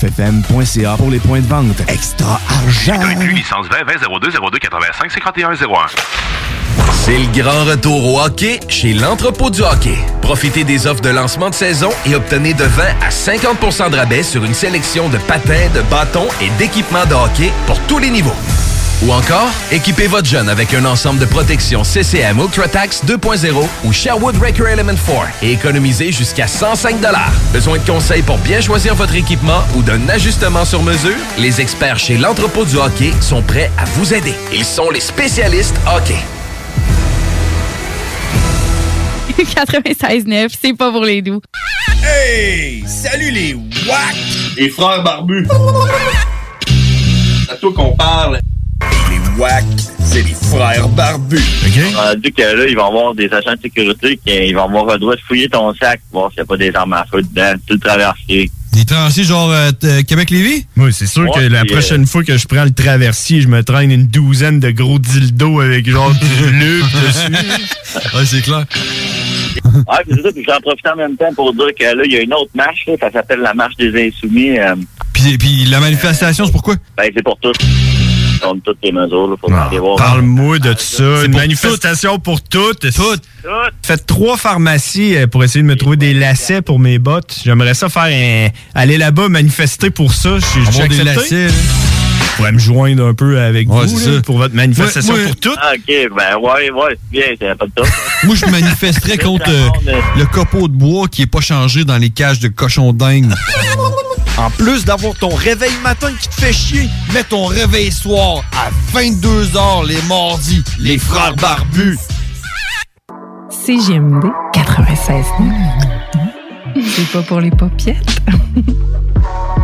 969FM.ca pour les points de vente. Extra argent! licence 20 20 02 02 85 51 01. C'est le grand retour au hockey chez l'entrepôt du hockey. Profitez des offres de lancement de saison et obtenez de 20 à 50% de rabais sur une sélection de patins, de bâtons et d'équipements de hockey pour tous les niveaux. Ou encore, équipez votre jeune avec un ensemble de protection CCM UltraTax 2.0 ou Sherwood Record Element 4 et économisez jusqu'à 105 Besoin de conseils pour bien choisir votre équipement ou d'un ajustement sur mesure? Les experts chez l'entrepôt du hockey sont prêts à vous aider. Ils sont les spécialistes hockey. 96.9, c'est pas pour les doux. Hey! Salut les WAC! Les frères barbus! C'est à toi qu'on parle. WAC, c'est les frères barbus. On a dit que là, ils vont avoir des agents de sécurité qui vont avoir le droit de fouiller ton sac, voir s'il n'y a pas des armes à feu dedans, tout le traversier. Des traversiers genre euh, euh, Québec-Lévis? Oui, c'est sûr que Ouais, la prochaine fois que je prends le traversier, je me traîne une douzaine de gros dildos avec genre du lube dessus. ouais, c'est clair. Ouais, puis c'est ça, puis j'en profite en même temps pour dire que là, il y a une autre marche, là, ça s'appelle la marche des insoumis. euh, Puis, puis la manifestation, c'est pourquoi? ben, c'est pour tous. Comme toutes les mesures, là, faut aller voir. Parle-moi de ça. Une manifestation pour toutes. Toutes. Faites trois pharmacies euh, pour essayer de me trouver des lacets pour mes bottes. J'aimerais ça faire un... aller là-bas manifester pour ça. Avoir j'ai des lacets, là. Je pourrais me joindre un peu avec Ouais, vous là, pour votre manifestation Ouais, ouais. pour toutes. Ah, OK, ben, ouais, ouais, c'est bien, c'est pas de top. Moi, je manifesterais contre euh, le copeau de bois qui est pas changé dans les cages de cochons dingues. En plus d'avoir ton réveil matin qui te fait chier, mets ton réveil soir à 22h les mardis. Les frères barbus. CGMD 96 C'est pas pour les paupiètes.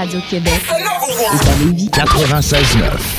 La meilleure radio de Québec est à Lévis. 96.9.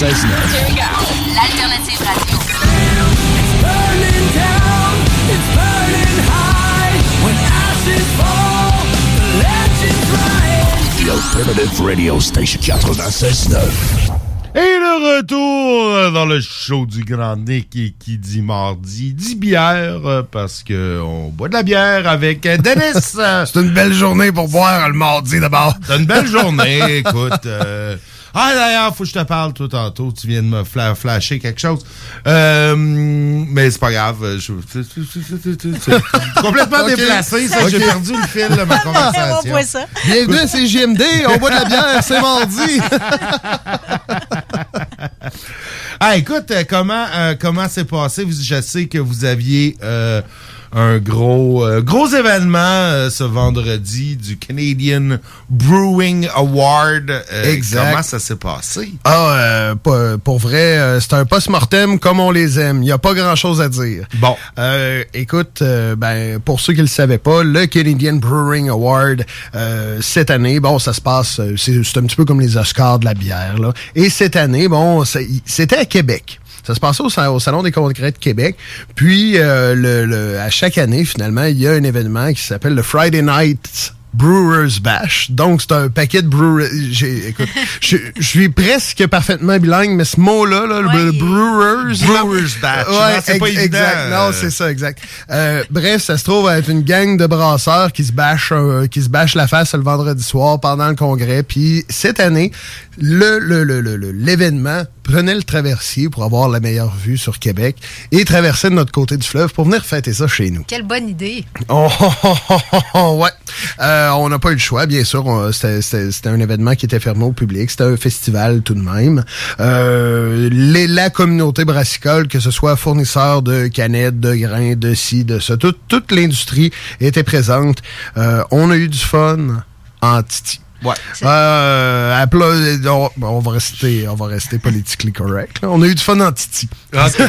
L'alternative radio. The Alternative Radio Station 96.9. Et le retour dans le show du Grand Nick et qui dit mardi, dit bière euh, parce que on boit de la bière avec euh, Dennis. C'est une belle journée pour boire le mardi d'abord. C'est une belle journée, écoute. euh, Ah, d'ailleurs, faut que je te parle, toi, tantôt. Tu viens de me fla- flasher quelque chose. Euh, mais c'est pas grave. Je... c'est- c'est complètement déplacé, ça. J'ai perdu le fil de ma conversation. On voit ça. Bienvenue à CJMD, on boit de la bière, c'est mardi. Ah, écoute, euh, comment euh, comment c'est passé? Vous- Je sais que vous aviez euh, un gros euh, gros événement euh, ce vendredi du Canadian Brewing Award. Euh, Exact. Comment ça s'est passé? Ah, euh, pour vrai, euh, c'est un post-mortem comme on les aime. Il n'y a pas grand-chose à dire. Bon. Euh, écoute, ben, pour ceux qui ne le savaient pas, le Canadian Brewing Award, euh, cette année, bon, ça se passe, c'est un petit peu comme les Oscars de la bière. Là. Et cette année, bon, c'était à Québec. Ça se passait au, sa- au Salon des congrès de Québec. Puis, euh, le, le- à chaque année, finalement, il y a un événement qui s'appelle le Friday Night Brewers Bash. Donc, c'est un paquet de brewers. Écoute, je suis presque parfaitement bilingue, mais ce mot-là, là, le- le brewers. Brewers Bash. Ouais, c'est pas évident. exact. Non, c'est ça, exact. Euh, bref, ça se trouve à être une gang de brasseurs qui se bâchent, euh, qui se bâchent la face le vendredi soir pendant le congrès. Puis cette année, le le- le- le- le- l'événement prenait le traversier pour avoir la meilleure vue sur Québec et traversait de notre côté du fleuve pour venir fêter ça chez nous. Quelle bonne idée. Oh, oh, oh, oh, oh, ouais. Euh, on n'a pas eu le choix, bien sûr. On- C'était c'était- c'était un événement qui était fermé au public. C'était un festival tout de même. Euh, les- la communauté brassicole, que ce soit fournisseur de canettes, de grains, de ci, de ça, tout- toute l'industrie était présente. Euh, on a eu du fun en titi. Ouais. Euh, on, on va rester, on va rester politically correct. là. On a eu du fun en titi. Est-ce que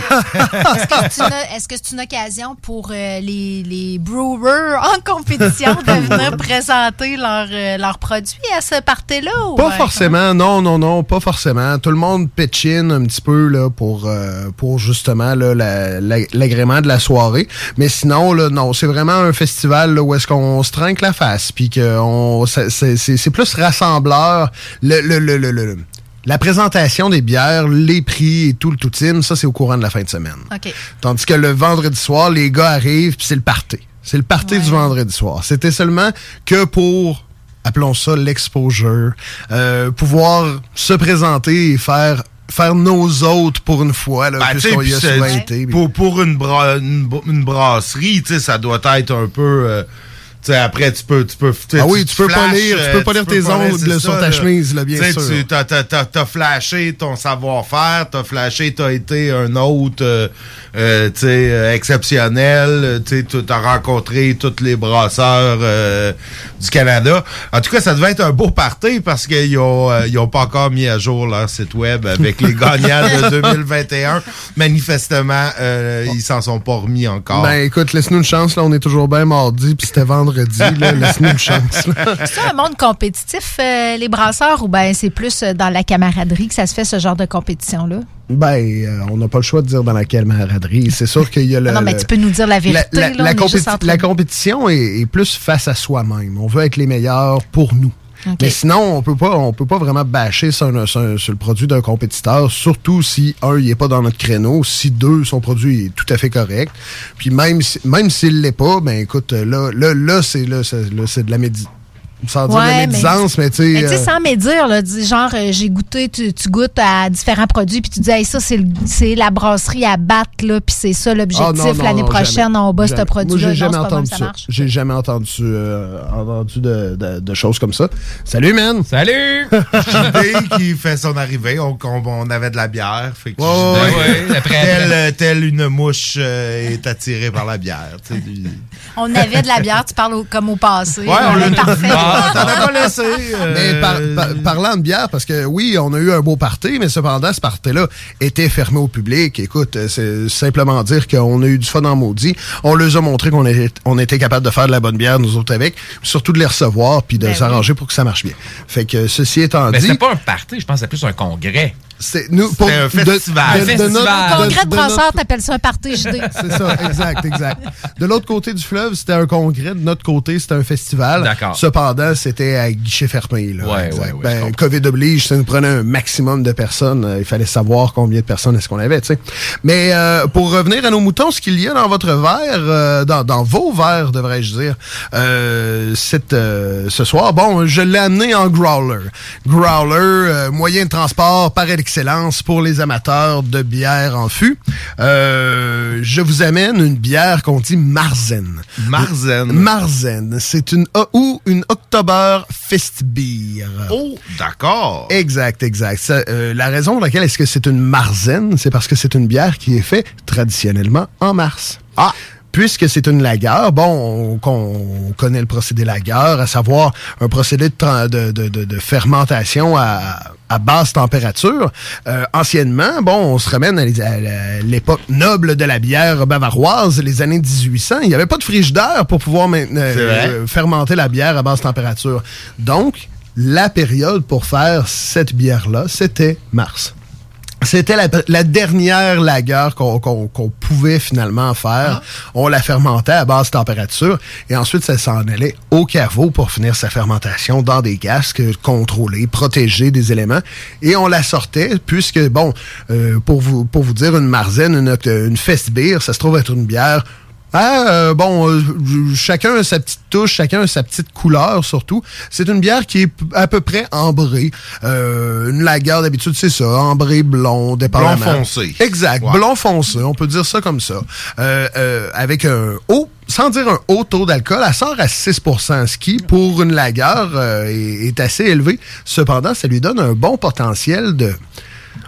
c'est une- est-ce que c'est une occasion pour euh, les, les brewers en compétition de venir présenter leurs euh, leurs produits à ce party-là? ou, Pas euh, forcément, non, non, non, pas forcément. Tout le monde pitch in un petit peu là, pour, euh, pour justement là, la- la- l'agrément de la soirée. Mais sinon, là, non, c'est vraiment un festival là, où est-ce qu'on se trinque la face. Puis que c'est, c'est- c'est plus rassembleur. Le, le, le, le- le- la présentation des bières, les prix et tout le tout ça, c'est au courant de la fin de semaine. OK. Tandis que le vendredi soir, les gars arrivent, puis c'est le party. C'est le party du vendredi soir. C'était seulement que pour, appelons ça l'exposure, euh, pouvoir se présenter et faire faire nos autres pour une fois, là, Ben, puisqu'on y puis a souvent été. Pour, pour une, bra- une, une brasserie, tu sais, ça doit être un peu. euh, tu sais, après, tu peux. Tu peux Ah oui, tu peux pas lire- tu peux pas lire tes ongles sur ça, ta chemise, là, bien sûr. tu- T'as, t'as, t'as, flashé ton savoir-faire, t'as flashé, t'as été un autre, euh, euh, tu sais, euh, exceptionnel, euh, tu t'as rencontré tous les brasseurs euh, du Canada. En tout cas, ça devait être un beau party parce qu'ils ont, euh, ils ont pas encore mis à jour leur site web avec les gagnants de 2021. Manifestement, euh, ils s'en sont pas remis encore. Ben écoute, laisse-nous une chance, là, on est toujours bien mardi, puis c'était vendredi, là, laisse-nous une chance. C'est un monde compétitif, euh, les brasseurs, ou ben c'est plus euh, dans la camaraderie que ça se fait ce genre de compétition-là? Ben, euh, on n'a pas le choix de dire dans la camaraderie. C'est sûr qu'il y a le. Non, mais tu peux nous dire la vérité. La, là, la compéti- compétition est, est plus face à soi-même. On veut être les meilleurs pour nous. Mais sinon, on peut pas, on peut pas vraiment bâcher sur, le produit d'un compétiteur, surtout si un, il est pas dans notre créneau, si deux, son produit est tout à fait correct. Puis même, si- même s'il l'est pas, ben écoute, là, là, là, c'est là, c'est là, c'est de la médi sans dire la Ouais, mais- médisance, mais, tu sais. Mais tu sais, euh, sans médire, là, genre, euh, j'ai goûté, tu, tu goûtes à différents produits, puis tu dis, hey, ça, c'est le- c'est la brasserie à battre, là, puis c'est ça Ah, l'objectif. L'année prochaine, jamais. on bat ce produit-là. J'ai jamais entendu ça. J'ai jamais entendu, euh, entendu de, de- de choses comme ça. Salut, man! Salut! JD qui fait son arrivée, on, on- on avait de la bière. Fait que Ouais, JD, ouais, ouais, après, tel, après. tel une mouche euh, est attirée par la bière. On avait de la bière, tu parles au- comme au passé. Ouais, on l'a parfait. Ah, t'en as pas laissé. euh, Mais par- par- parlant de bière, parce que oui, on a eu un beau party, mais cependant, ce party-là était fermé au public. Écoute, c'est simplement dire qu'on a eu du fun en maudit. On leur a montré qu'on était, on était capable de faire de la bonne bière, nous autres avec, surtout de les recevoir puis de Ben s'arranger pour que ça marche bien. Fait que ceci étant Mais dit. c'était pas un party, je pense que c'était plus un congrès. C'est nous pour C'était un de- festival. de- de notre- Au congrès de de notre- brasseurs, t'appelles ça un party JD. C'est ça, exact, exact. De l'autre côté du fleuve, c'était un congrès. De notre côté, c'était un festival. D'accord. Cependant, c'était à guichet fermé. Là, Ouais, ouais, ben. COVID oblige, ça nous prenait un maximum de personnes. Il fallait savoir combien de personnes est-ce qu'on avait, tu sais. Mais euh, pour revenir à nos moutons, ce qu'il y a dans votre verre, euh, dans, dans vos verres, devrais-je dire, euh, cette, euh, ce soir, bon, je l'ai amené en growler. Growler, euh, moyen de transport par excellence pour les amateurs de bière en fût. Euh, je vous amène une bière qu'on dit Marzen. Marzen. Marzen. C'est une ou une October Festbier. Oh, d'accord. Exact, exact. Ça, euh, la raison pour laquelle est-ce que c'est une Marzen, c'est parce que c'est une bière qui est faite traditionnellement en mars. Ah! Puisque c'est une lagueur, bon, on, on connaît le procédé lagueur, à savoir un procédé de- de fermentation à, à basse température. Euh, anciennement, bon, on se ramène à l'époque noble de la bière bavaroise, les années 1800. Il n'y avait pas de frigidaire pour pouvoir vrai. euh, fermenter la bière à basse température. Donc, la période pour faire cette bière-là, c'était mars. C'était la, la dernière lagueur qu'on pouvait finalement faire. On la fermentait à basse température et ensuite ça s'en allait au caveau pour finir sa fermentation dans des casques contrôlés, protégés des éléments. Et on la sortait puisque, bon, euh, pour, vous, pour vous dire, une marzaine, une, une festbier, ça se trouve être une bière ah, euh, bon, euh, chacun a sa petite touche, chacun a sa petite couleur surtout. C'est une bière qui est à peu près ambrée. Euh, une lagueur d'habitude, c'est ça, ambré blond, dépendamment. Blond foncé. Exact, blond foncé, on peut dire ça comme ça. Euh, euh, avec un haut, sans dire un haut taux d'alcool, elle sort à 6% ce qui, pour une lagueur, euh, est, est assez élevé. Cependant, ça lui donne un bon potentiel de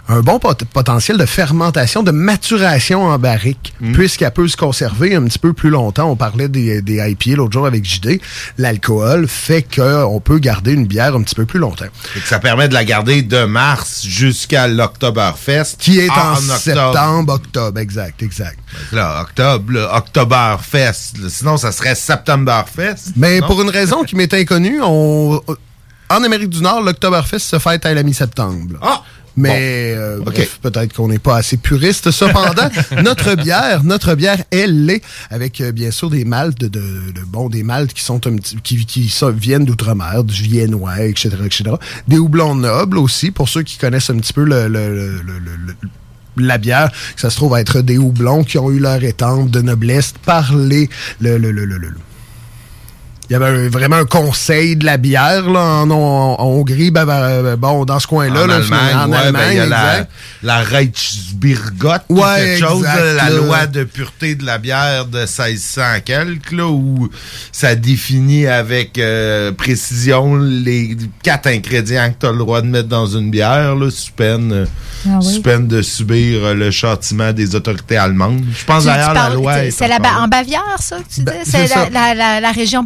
un bon pot- potentiel de fermentation, de maturation en barrique, puisqu'elle peut se conserver un petit peu plus longtemps. On parlait des, des IPA l'autre jour avec JD. L'alcool fait qu'on peut garder une bière un petit peu plus longtemps. Et que ça permet de la garder de mars jusqu'à l'Octoberfest. Qui est en, octobre. septembre, octobre, exact, exact. Là, octobre, le Oktoberfest. Sinon, ça serait Septemberfest. Mais non? pour une raison qui m'est inconnue, on, en Amérique du Nord, l'Octoberfest se fête à la mi-septembre. Ah! Mais euh, bref, peut-être qu'on n'est pas assez puriste. Cependant, notre bière, notre bière, elle l'est, avec euh, bien sûr des maltes de, de, de- bon, des maltes qui sont un petit, qui, qui ça, viennent d'outre-mer, du viennois, etc., etc. Des houblons nobles aussi, pour ceux qui connaissent un petit peu le, le- le- le- le- le- la bière, ça se trouve être des houblons qui ont eu leur étampe de noblesse par les, le, le, le, le- le- il y avait un- vraiment un conseil de la bière là, en, en- en Hongrie, ben, ben, bon, dans ce coin-là. en là, Allemagne, en ouais, Allemagne, ben, il y a la, la Reichsbiergott, ou Ouais, quelque chose, exact, la là. loi de pureté de la bière de 1600 quelques, là, où ça définit avec euh, précision les quatre ingrédients que tu as le droit de mettre dans une bière, là, sous peine, euh, Ah oui. sous peine de subir euh, le châtiment des autorités allemandes. Je pense d'ailleurs la loi est C'est en Bavière, ça, que tu dis? Ben, c'est la, la- la- la région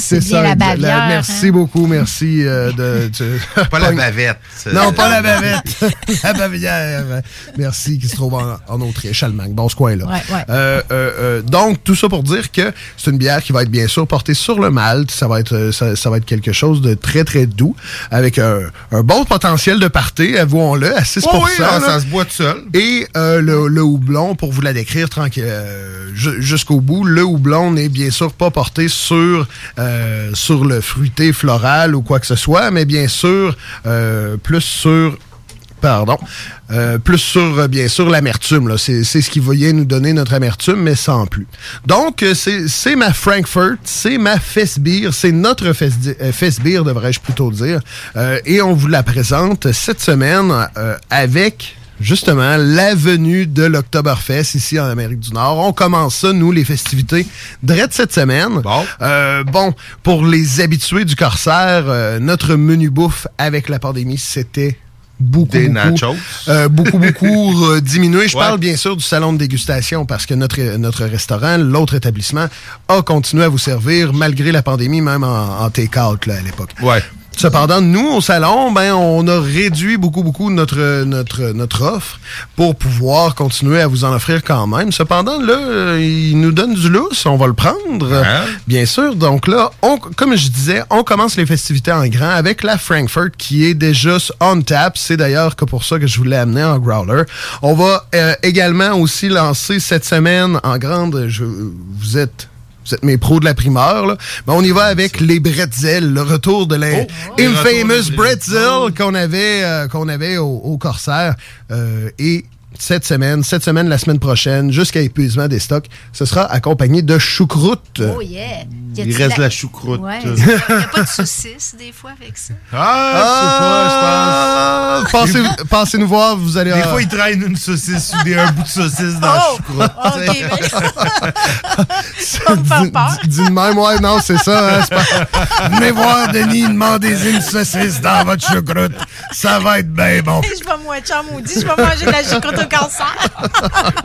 c'est bien la exact. Bavière. merci hein? beaucoup, merci euh, de. tu- Pas la bavette. Non, pas la bavette. la Bavière. Merci, qui se trouve en, en Autriche, Allemagne, bon, ce coin-là. Ouais, ouais. Euh, euh, euh, donc, tout ça pour dire que c'est une bière qui va être bien sûr portée sur le malt. Ça va être, euh, ça, ça va être quelque chose de très, très doux, avec un, un bon potentiel de parté, avouons-le, à 6 Oh oui, là. là, ça se boit tout seul. Et euh, le, le houblon, pour vous la décrire tranquille, euh, ju- jusqu'au bout, le houblon n'est bien sûr pas porté sur, euh, sur le fruité floral ou quoi que ce soit, mais bien sûr euh, plus sur pardon, euh, plus sur, bien sûr, l'amertume. C'est ce qui voyait nous donner notre amertume, mais sans plus. Donc, c'est ma Frankfurt, c'est ma Festbier, c'est notre Festbier, devrais-je plutôt dire. Et on vous la présente cette semaine avec... Justement, la venue de l'Octoberfest ici en Amérique du Nord. On commence ça, nous, les festivités, direct cette semaine. Bon. bon, pour les habitués du Corsaire, euh, notre menu bouffe avec la pandémie, c'était beaucoup, Des nachos. euh, beaucoup, beaucoup euh, diminué. Je Ouais. parle bien sûr du salon de dégustation parce que notre, notre restaurant, l'autre établissement, a continué à vous servir malgré la pandémie, même en, en take-out là, à l'époque. Ouais. Cependant, nous, au salon, ben, on a réduit beaucoup, beaucoup notre, notre, notre offre pour pouvoir continuer à vous en offrir quand même. Cependant, là, euh, il nous donne du lousse, on va le prendre, bien sûr. Donc là, on, comme je disais, on commence les festivités en grand avec la Frankfurt qui est déjà on tap. C'est d'ailleurs que pour ça que je voulais amener en growler. On va euh, également aussi lancer cette semaine en grande. Je, vous êtes vous êtes mes pros de la primeur, là. Ben, on y va avec les bretzels, le retour de la infamous bretzel qu'on avait, euh, qu'on avait au, au Corsaire. Euh, et cette semaine, cette semaine, la semaine prochaine, jusqu'à épuisement des stocks, ce sera accompagné de choucroute. Oh yeah! Il reste la choucroute. Ouais. Il n'y a pas de saucisse des fois avec ça? Ah, je sais pas, je pense. Passez, passez nous voir, vous allez... Des euh, fois, ils traînent une saucisse ou des, un bout de saucisse dans la Oh! choucroute. OK, Ça me fait peur. Dis de même, ouais, non, c'est ça. Hein, pas... Venez voir Denis, demandez une saucisse dans votre choucroute. Ça va être bien bon. Je vais moi en maudit, je vais manger de la choucroute au cancer.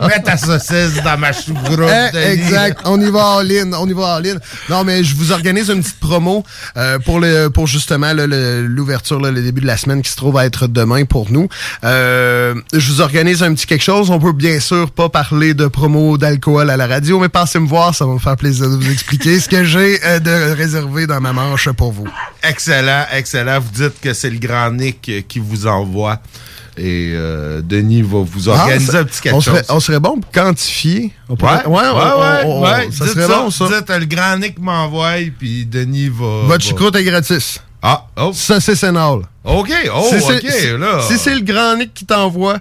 Mets ta saucisse dans ma choucroute. Eh, exact. On y va en ligne. On y va en ligne. Non, mais je vous organise une petite promo euh, pour le pour justement le- l'ouverture, le début de la semaine qui se trouve à être demain pour nous. Euh, je vous organise un petit quelque chose. On peut bien sûr pas parler de promo d'alcool à la radio, mais passez me voir, ça va me faire plaisir de vous expliquer ce que j'ai euh, de réservé dans ma manche pour vous. Excellent, excellent. Vous dites que c'est le grand Nick qui vous envoie. Et euh, Denis va vous organiser Ah, ça- un petit quelque on chose. serait, on serait bon pour quantifier. On Ouais, pourrait- ouais, on- ouais, on- on- ouais. Ça Dites serait bon, ça. Dites, le grand Nick m'envoie, puis Denis va... Votre va- choucroute est gratis. Ah, oh. Ça, c'est Sénal. OK, oh, Si c'est- OK, si- là. Si c'est le grand Nick qui t'envoie,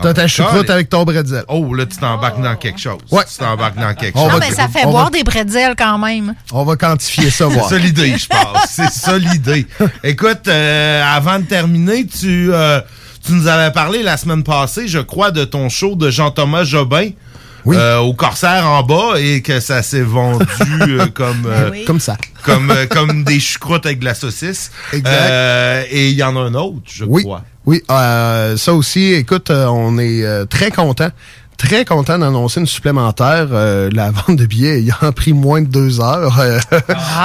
t'as Ah, ta choucroute calé. avec ton bretzel. Oh, là, tu t'embarques dans quelque chose. Ouais. Tu t'embarques dans quelque On chose. Non, va- mais ça fait on boire va- des bretzels quand même. On va quantifier ça, voir. C'est ça l'idée, je pense. C'est ça l'idée. Écoute, euh, avant de terminer, tu, euh, tu nous avais parlé la semaine passée, je crois, de ton show de Jean-Thomas Jobin. euh, au Corsaire en bas et que ça s'est vendu euh, comme euh, Oui. Comme ça. comme euh, comme des choucroutes avec de la saucisse Exact. Euh, et il y en a un autre je Oui. crois Oui, euh, ça aussi, écoute, on est très content. Très content d'annoncer une supplémentaire. Euh, la vente de billets ayant pris moins de deux heures. Euh,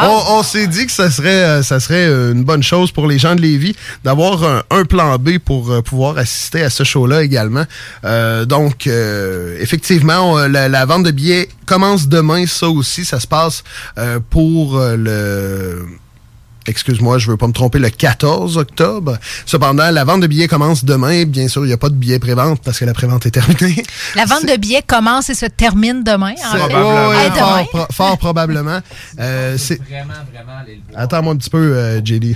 on on s'est dit que ça serait, euh, ça serait euh, une bonne chose pour les gens de Lévis d'avoir un, un plan B pour euh, pouvoir assister à ce show-là également. Euh, donc, euh, effectivement, on- la, la vente de billets commence demain. Ça aussi, ça se passe euh, pour le excuse-moi, je veux pas me tromper, le 14 octobre. Cependant, la vente de billets commence demain. Bien sûr, il n'y a pas de billets prévente parce que la prévente est terminée. La vente de billets commence et se termine demain. En fait. Fort, demain. pro- fort probablement. Euh, c'est... Vraiment, vraiment aller le voir. Attends-moi un petit peu, euh, JD.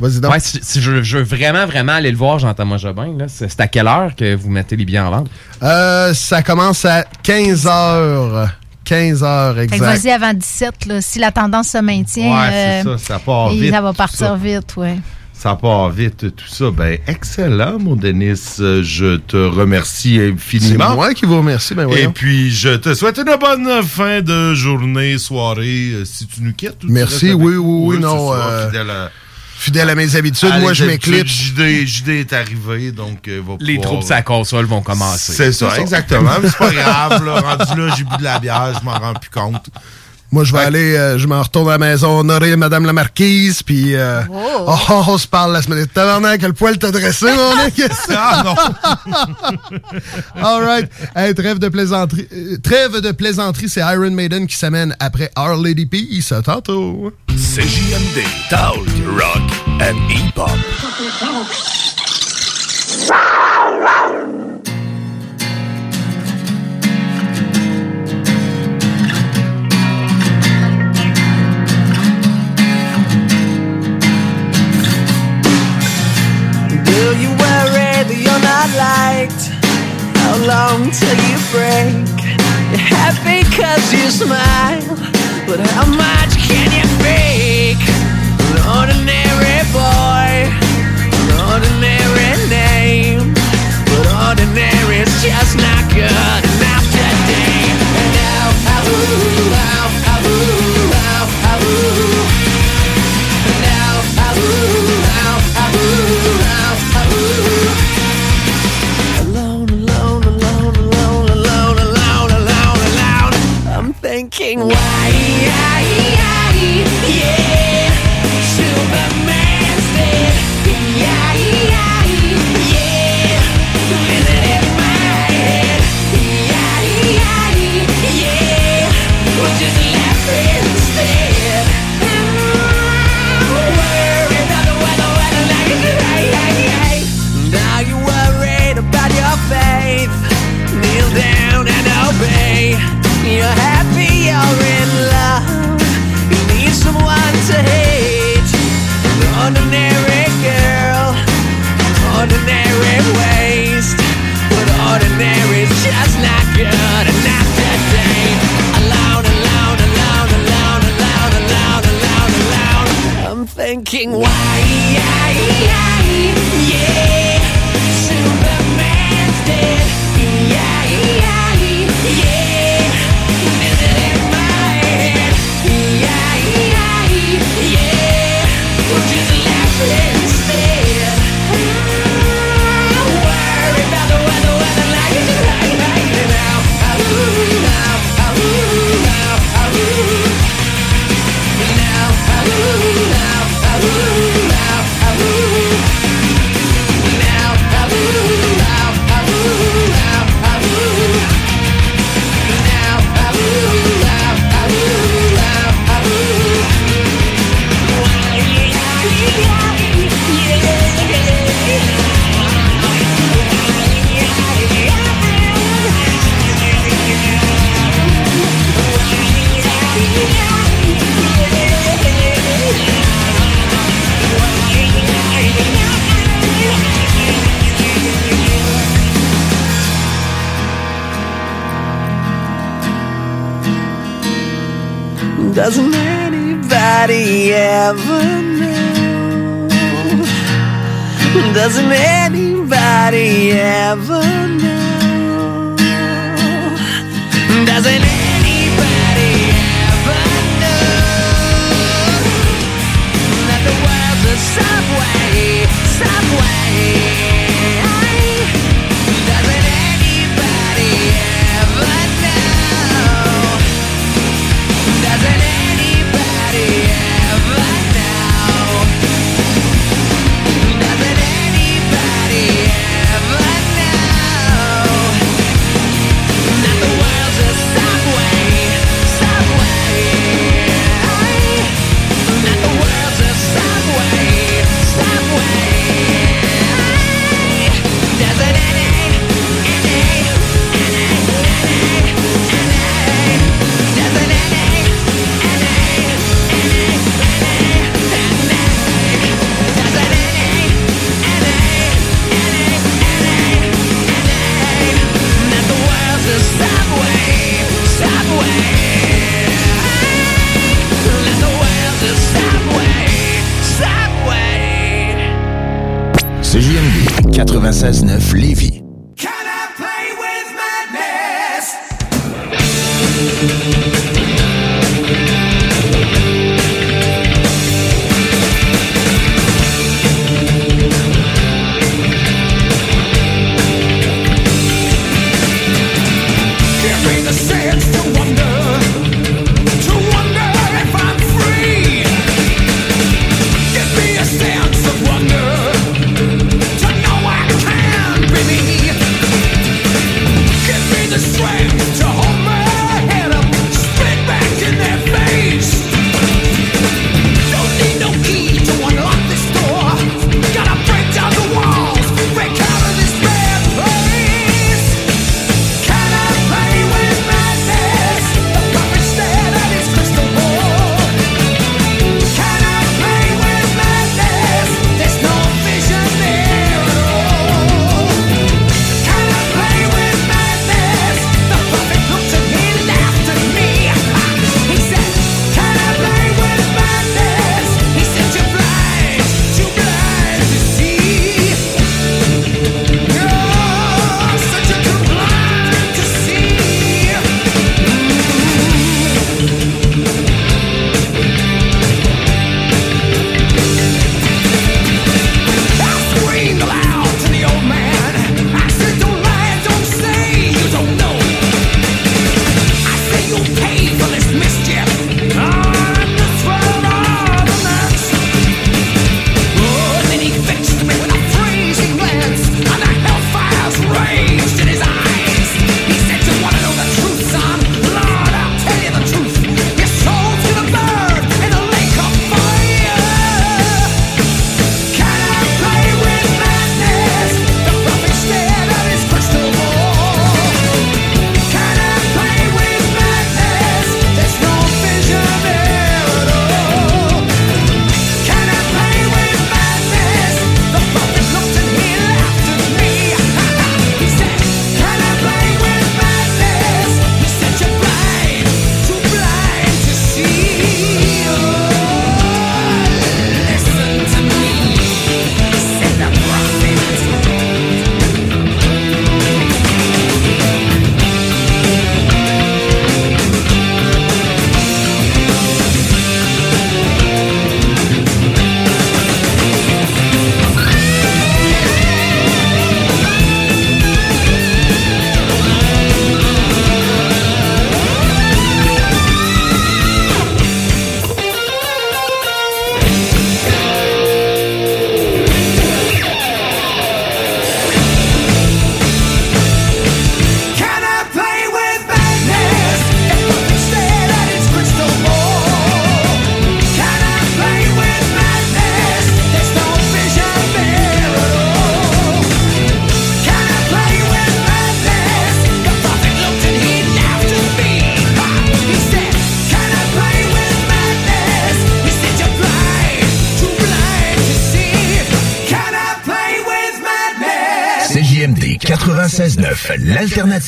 Vas-y donc. Ouais, si, si je, je veux vraiment, vraiment aller le voir, Jean-Thomas Jobin, c'est à quelle heure que vous mettez les billets en vente? Euh, ça commence à 15 heures. 15 heures, Fait que exact. vas-y avant 17, là, si la tendance se maintient. Ouais, c'est euh, ça, ça part et vite, Ça va partir ça. vite, oui. Ça part vite, tout ça. Ben, excellent, mon Denis. Euh, Je te remercie C'est infiniment. moi qui vous remercie, ben Et puis, je te souhaite une bonne fin de journée, soirée, euh, si tu nous quittes. ou tu Merci, avec- oui, oui, oui, non, c'est euh, fidèle à, à mes habitudes, à moi je m'éclipse. JD, JD est arrivé, donc euh, va Les pouvoir- troupes sa console vont commencer. C'est ça, exactement. Mais c'est pas grave, là. Rendu là, j'ai bu de la bière, je m'en rends plus compte. Moi, je vais aller, euh, je m'en retourne à la maison honorer Madame la Marquise, puis euh, Oh. oh, on se parle la semaine de tabarnak, quel poil t'as dressé, mon mec? Ah non! All right. Hey, trêve de plaisanterie. euh, trêve de plaisanterie, c'est Iron Maiden qui s'amène après Our Lady Peace. À tantôt. CJMD, Talk, Rock and Hip-Hop. Long till you break? You're happy cause you smile, but how much can you fake? An ordinary asking why. I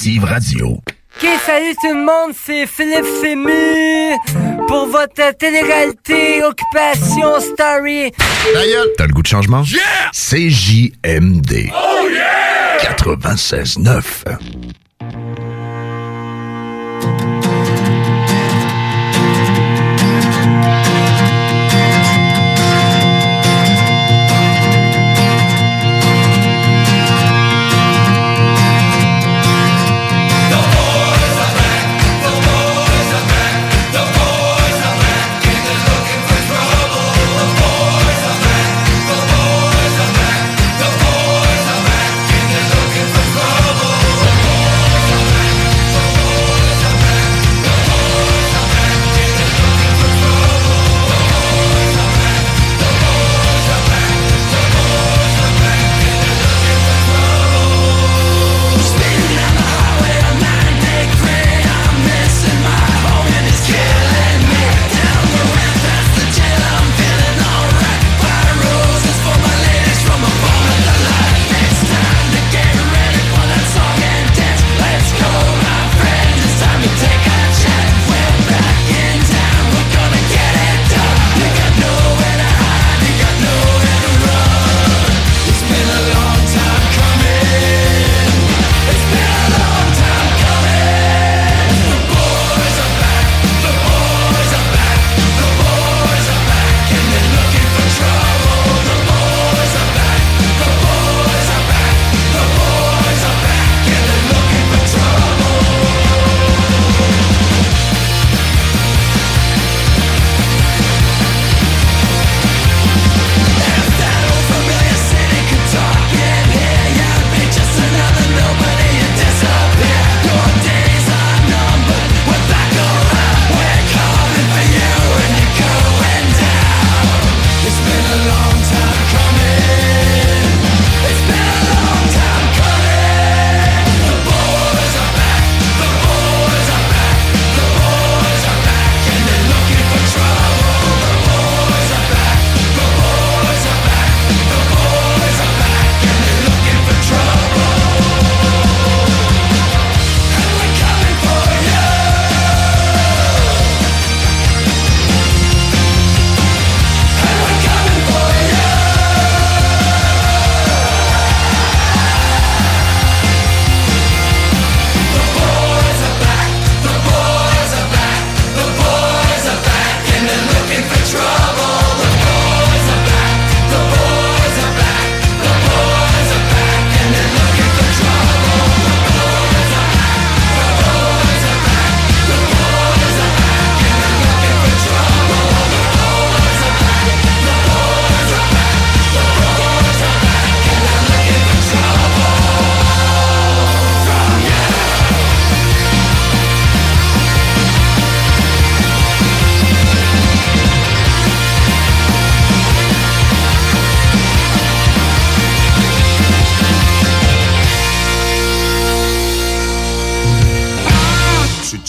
l'alternative radio. Ok, salut tout le monde, c'est Philippe Fému pour votre télé-réalité, Occupation Story. T'as le goût de changement? CJMD. Oh yeah! 96.9.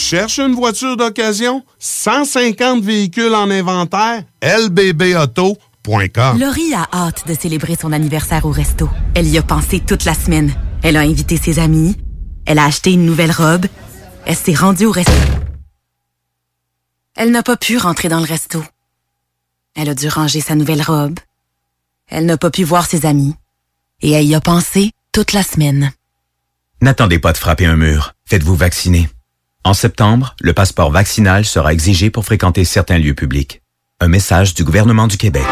cherches une voiture d'occasion? 150 véhicules en inventaire? lbbauto.com Laurie a hâte de célébrer son anniversaire au resto. Elle y a pensé toute la semaine. Elle a invité ses amis. Elle a acheté une nouvelle robe. Elle s'est rendue au resto. Elle n'a pas pu rentrer dans le resto. Elle a dû ranger sa nouvelle robe. Elle n'a pas pu voir ses amis. Et elle y a pensé toute la semaine. N'attendez pas de frapper un mur. Faites-vous vacciner. En septembre, le passeport vaccinal sera exigé pour fréquenter certains lieux publics. Un message du gouvernement du Québec.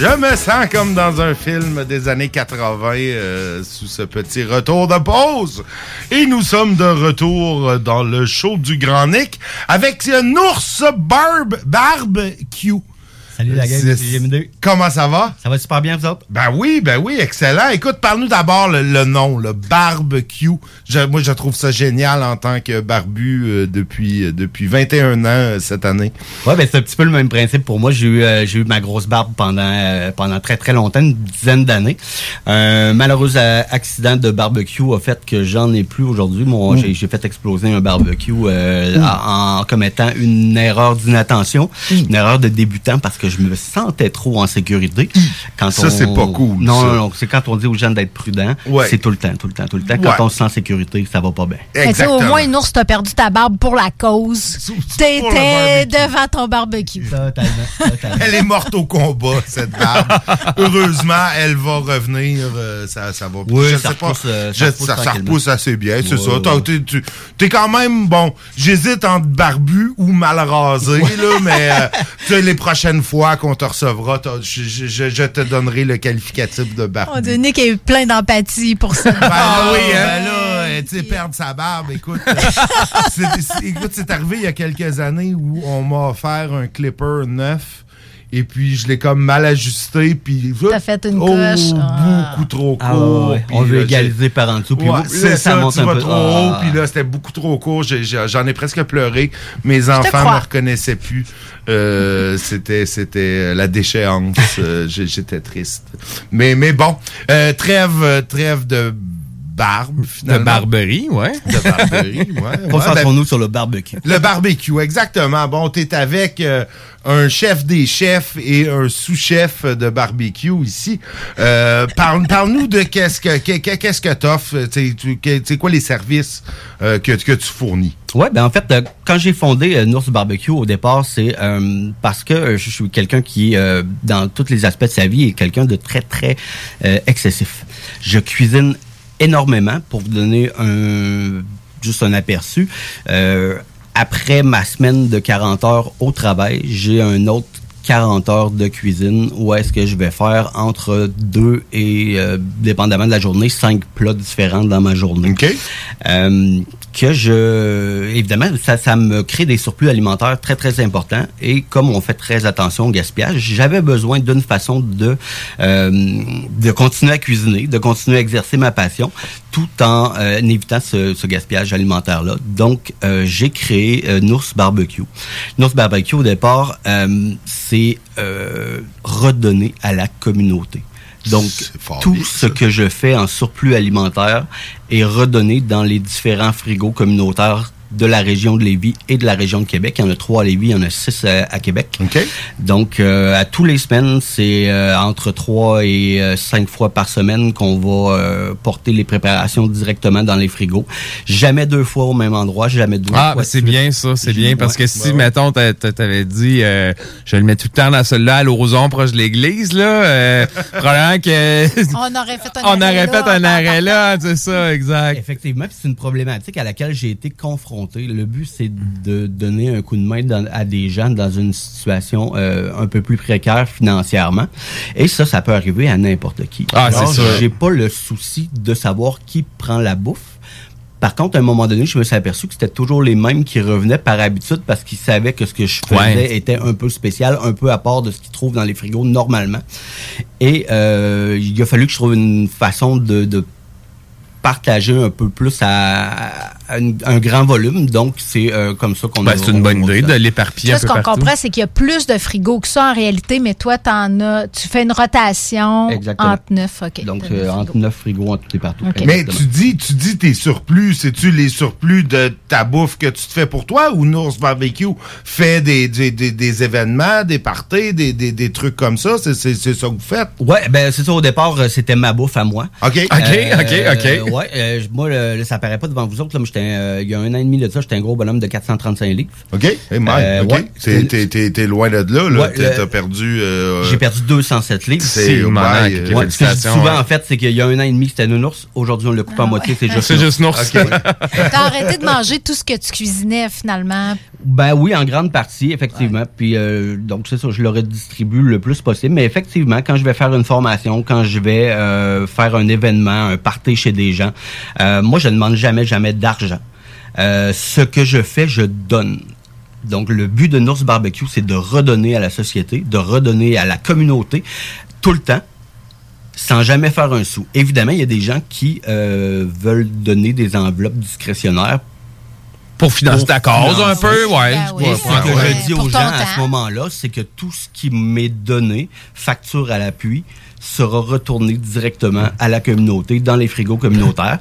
Je me sens comme dans un film des années 80 euh, sous ce petit retour de pause. Et nous sommes de retour dans le show du Grand Nick avec un ours barbe, barbecue. Salut la gang, C'est- c'est GM2. Comment ça va? Ça va super bien, vous autres? Ben oui, ben oui, excellent. Écoute, parle-nous d'abord le, le nom, le barbecue. Je- moi, je trouve ça génial en tant que barbu euh, depuis, euh, depuis 21 ans euh, cette année. Ouais, ben c'est un petit peu le même principe pour moi. J'ai eu, euh, j'ai eu ma grosse barbe pendant, euh, pendant très très longtemps, une dizaine d'années. Un malheureux euh, accident de barbecue a fait que j'en ai plus aujourd'hui. Mon, Mm. j'ai, fait exploser un barbecue euh, en, en commettant une erreur d'inattention, Mm. une erreur de débutant parce que je me sentais trop en sécurité. Quand Mm. Ça, on- c'est pas cool, Non, ça. non, non. C'est quand on dit aux gens d'être prudents. Ouais. C'est tout le temps, tout le temps, tout le temps. Quand Ouais. on se sent en sécurité, ça va pas bien. Sais, au moins, une ours t'a perdu ta barbe pour la cause. T'étais devant ton barbecue. Elle est morte au combat, cette barbe. Heureusement, elle va revenir. euh, ça, ça va. Oui, je ça sais pas. repousse, euh, Je- ça repousse ça, ça tranquillement. repousse assez bien, c'est Ouais, ça. ouais. T'as- t'es- Tu es quand même, bon, j'hésite entre barbu ou mal rasé, là, mais euh, tu sais, les prochaines fois qu'on te recevra, je, je- je- je te donnerai le qualificatif de barbu. On dit Nick est plein d'empathie pour ça. Ben là, ben là, euh, tu sais, perdre sa barbe, écoute. euh, c'est- c'est- écoute, c'est arrivé il y a quelques années où on m'a offert un clipper neuf. Et puis, je l'ai comme mal ajusté. Puis, T'as fait une oh, coche. Ah. beaucoup trop court. Ah ouais, ouais. puis On veut là, égaliser par en dessous, puis Ouais, c'est ça ça, monte tu un vas peu. trop Ah. haut. Puis là, c'était beaucoup trop court. J'en ai presque pleuré. Mes enfants crois. me reconnaissaient plus. Euh, c'était c'était la déchéance. Euh, J'étais triste. Mais, mais bon, euh, trêve, trêve de barbe, finalement. barberie, ouais. De barberie, ouais. ouais. Concentrons-nous Ben, sur le barbecue. le barbecue, exactement. Bon, t'es avec euh, un chef des chefs et un sous-chef de barbecue ici. Euh, parle, parle-nous de qu'est-ce que qu'est- qu'est- qu'est-ce que c'est quoi les services euh, que, tu fournis? Ouais, ben en fait, euh, quand j'ai fondé euh, Nours Barbecue au départ, c'est euh, parce que euh, je suis quelqu'un qui, euh, dans tous les aspects de sa vie, est quelqu'un de très très euh, excessif. Je cuisine énormément pour vous donner un juste un aperçu. Euh, après ma semaine de 40 heures au travail, j'ai un autre 40 heures de cuisine où est-ce que je vais faire entre deux et, euh, dépendamment de la journée, cinq plats différents dans ma journée. Euh, que je évidemment ça, ça me crée des surplus alimentaires très très importants. Et comme on fait très attention au gaspillage j'avais besoin d'une façon de euh, de continuer à cuisiner de continuer à exercer ma passion tout en euh, évitant ce, ce gaspillage alimentaire là donc euh, j'ai créé euh, Nours Barbecue. Nours Barbecue au départ euh, c'est euh, redonner à la communauté donc, tout ce que je fais en surplus alimentaire est redonné dans les différents frigos communautaires de la région de Lévis et de la région de Québec. Il y en a trois à Lévis, il y en a six à, à Québec. Donc, euh, à tous les semaines, c'est euh, entre trois et euh, cinq fois par semaine qu'on va euh, porter les préparations directement dans les frigos. Jamais deux fois au même endroit, jamais deux Ah, fois. ben c'est bien ça, c'est bien. Parce que si, ouais, ouais. mettons, t'a- t'a- t'avais dit, euh, je le mets tout le temps dans celui-là à l'horizon proche de l'église, là, euh, probablement que. On aurait fait un On arrêt aurait là, fait un en arrêt là, c'est ça, exact. Effectivement, c'est une problématique à laquelle j'ai été confronté. Le but, c'est de donner un coup de main dans- à des gens dans une situation euh, un peu plus précaire financièrement. Et ça, ça peut arriver à n'importe qui. Ah, c'est. J'ai pas le souci de savoir qui prend la bouffe. Par contre, à un moment donné, je me suis aperçu que c'était toujours les mêmes qui revenaient par habitude parce qu'ils savaient que ce que je faisais Ouais. était un peu spécial, un peu à part de ce qu'ils trouvent dans les frigos normalement. Et euh, il a fallu que je trouve une façon de, de partager un peu plus à une- un grand volume. Donc, c'est euh, comme ça qu'on Ben, a- c'est une bonne on- idée de l'éparpiller ce peu qu'on comprend, c'est qu'il y a plus de frigos que ça en réalité, mais toi, t'en as, tu fais une rotation Exactement. entre neuf. OK. Donc, euh, neuf entre neuf frigos, entre tout et partout. Mais tu dis, tu dis tes surplus, c'est-tu les surplus de ta bouffe que tu te fais pour toi ou Nours Barbecue fait des, des, des, des événements, des parties, des, des, des trucs comme ça? C'est c'est- c'est ça que vous faites? Ouais, ben c'est ça. Au départ, euh, c'était ma bouffe à moi. OK. Euh, OK, OK, OK. ouais, euh, moi, le- le- ça paraît pas devant vous autres. Là, j'étais, euh, il y a un an et demi de ça, j'étais un gros bonhomme de 435 livres. OK? Hey, Mike, Euh, OK. ouais, T'es- loin de là, là. Ouais, T'as perdu... euh, J'ai perdu 207 livres. C'est ouais, euh, ce que je dis souvent, ouais. en fait, c'est qu'il y a un an et demi, c'était nounours. Aujourd'hui, on le coupe en moitié, c'est juste C'est juste nours. OK. T'as arrêté de manger tout ce que tu cuisinais finalement. Ben oui, en grande partie, effectivement. Puis euh, donc c'est ça, je le redistribue le plus possible. Mais effectivement, quand je vais faire une formation, quand je vais euh, faire un événement, un party chez des gens, euh, moi je ne demande jamais, jamais d'argent. Euh, ce que je fais, je donne. Donc, le but de Nours Barbecue, c'est de redonner à la société, de redonner à la communauté tout le temps, sans jamais faire un sou. Évidemment, il y a des gens qui euh, veulent donner des enveloppes discrétionnaires Pour financer ta cause un peu, ouais. Ben oui, ce que ouais. je dis aux gens à ce moment-là, c'est que tout ce qui m'est donné, facture à l'appui, sera retourné directement à la communauté, dans les frigos communautaires.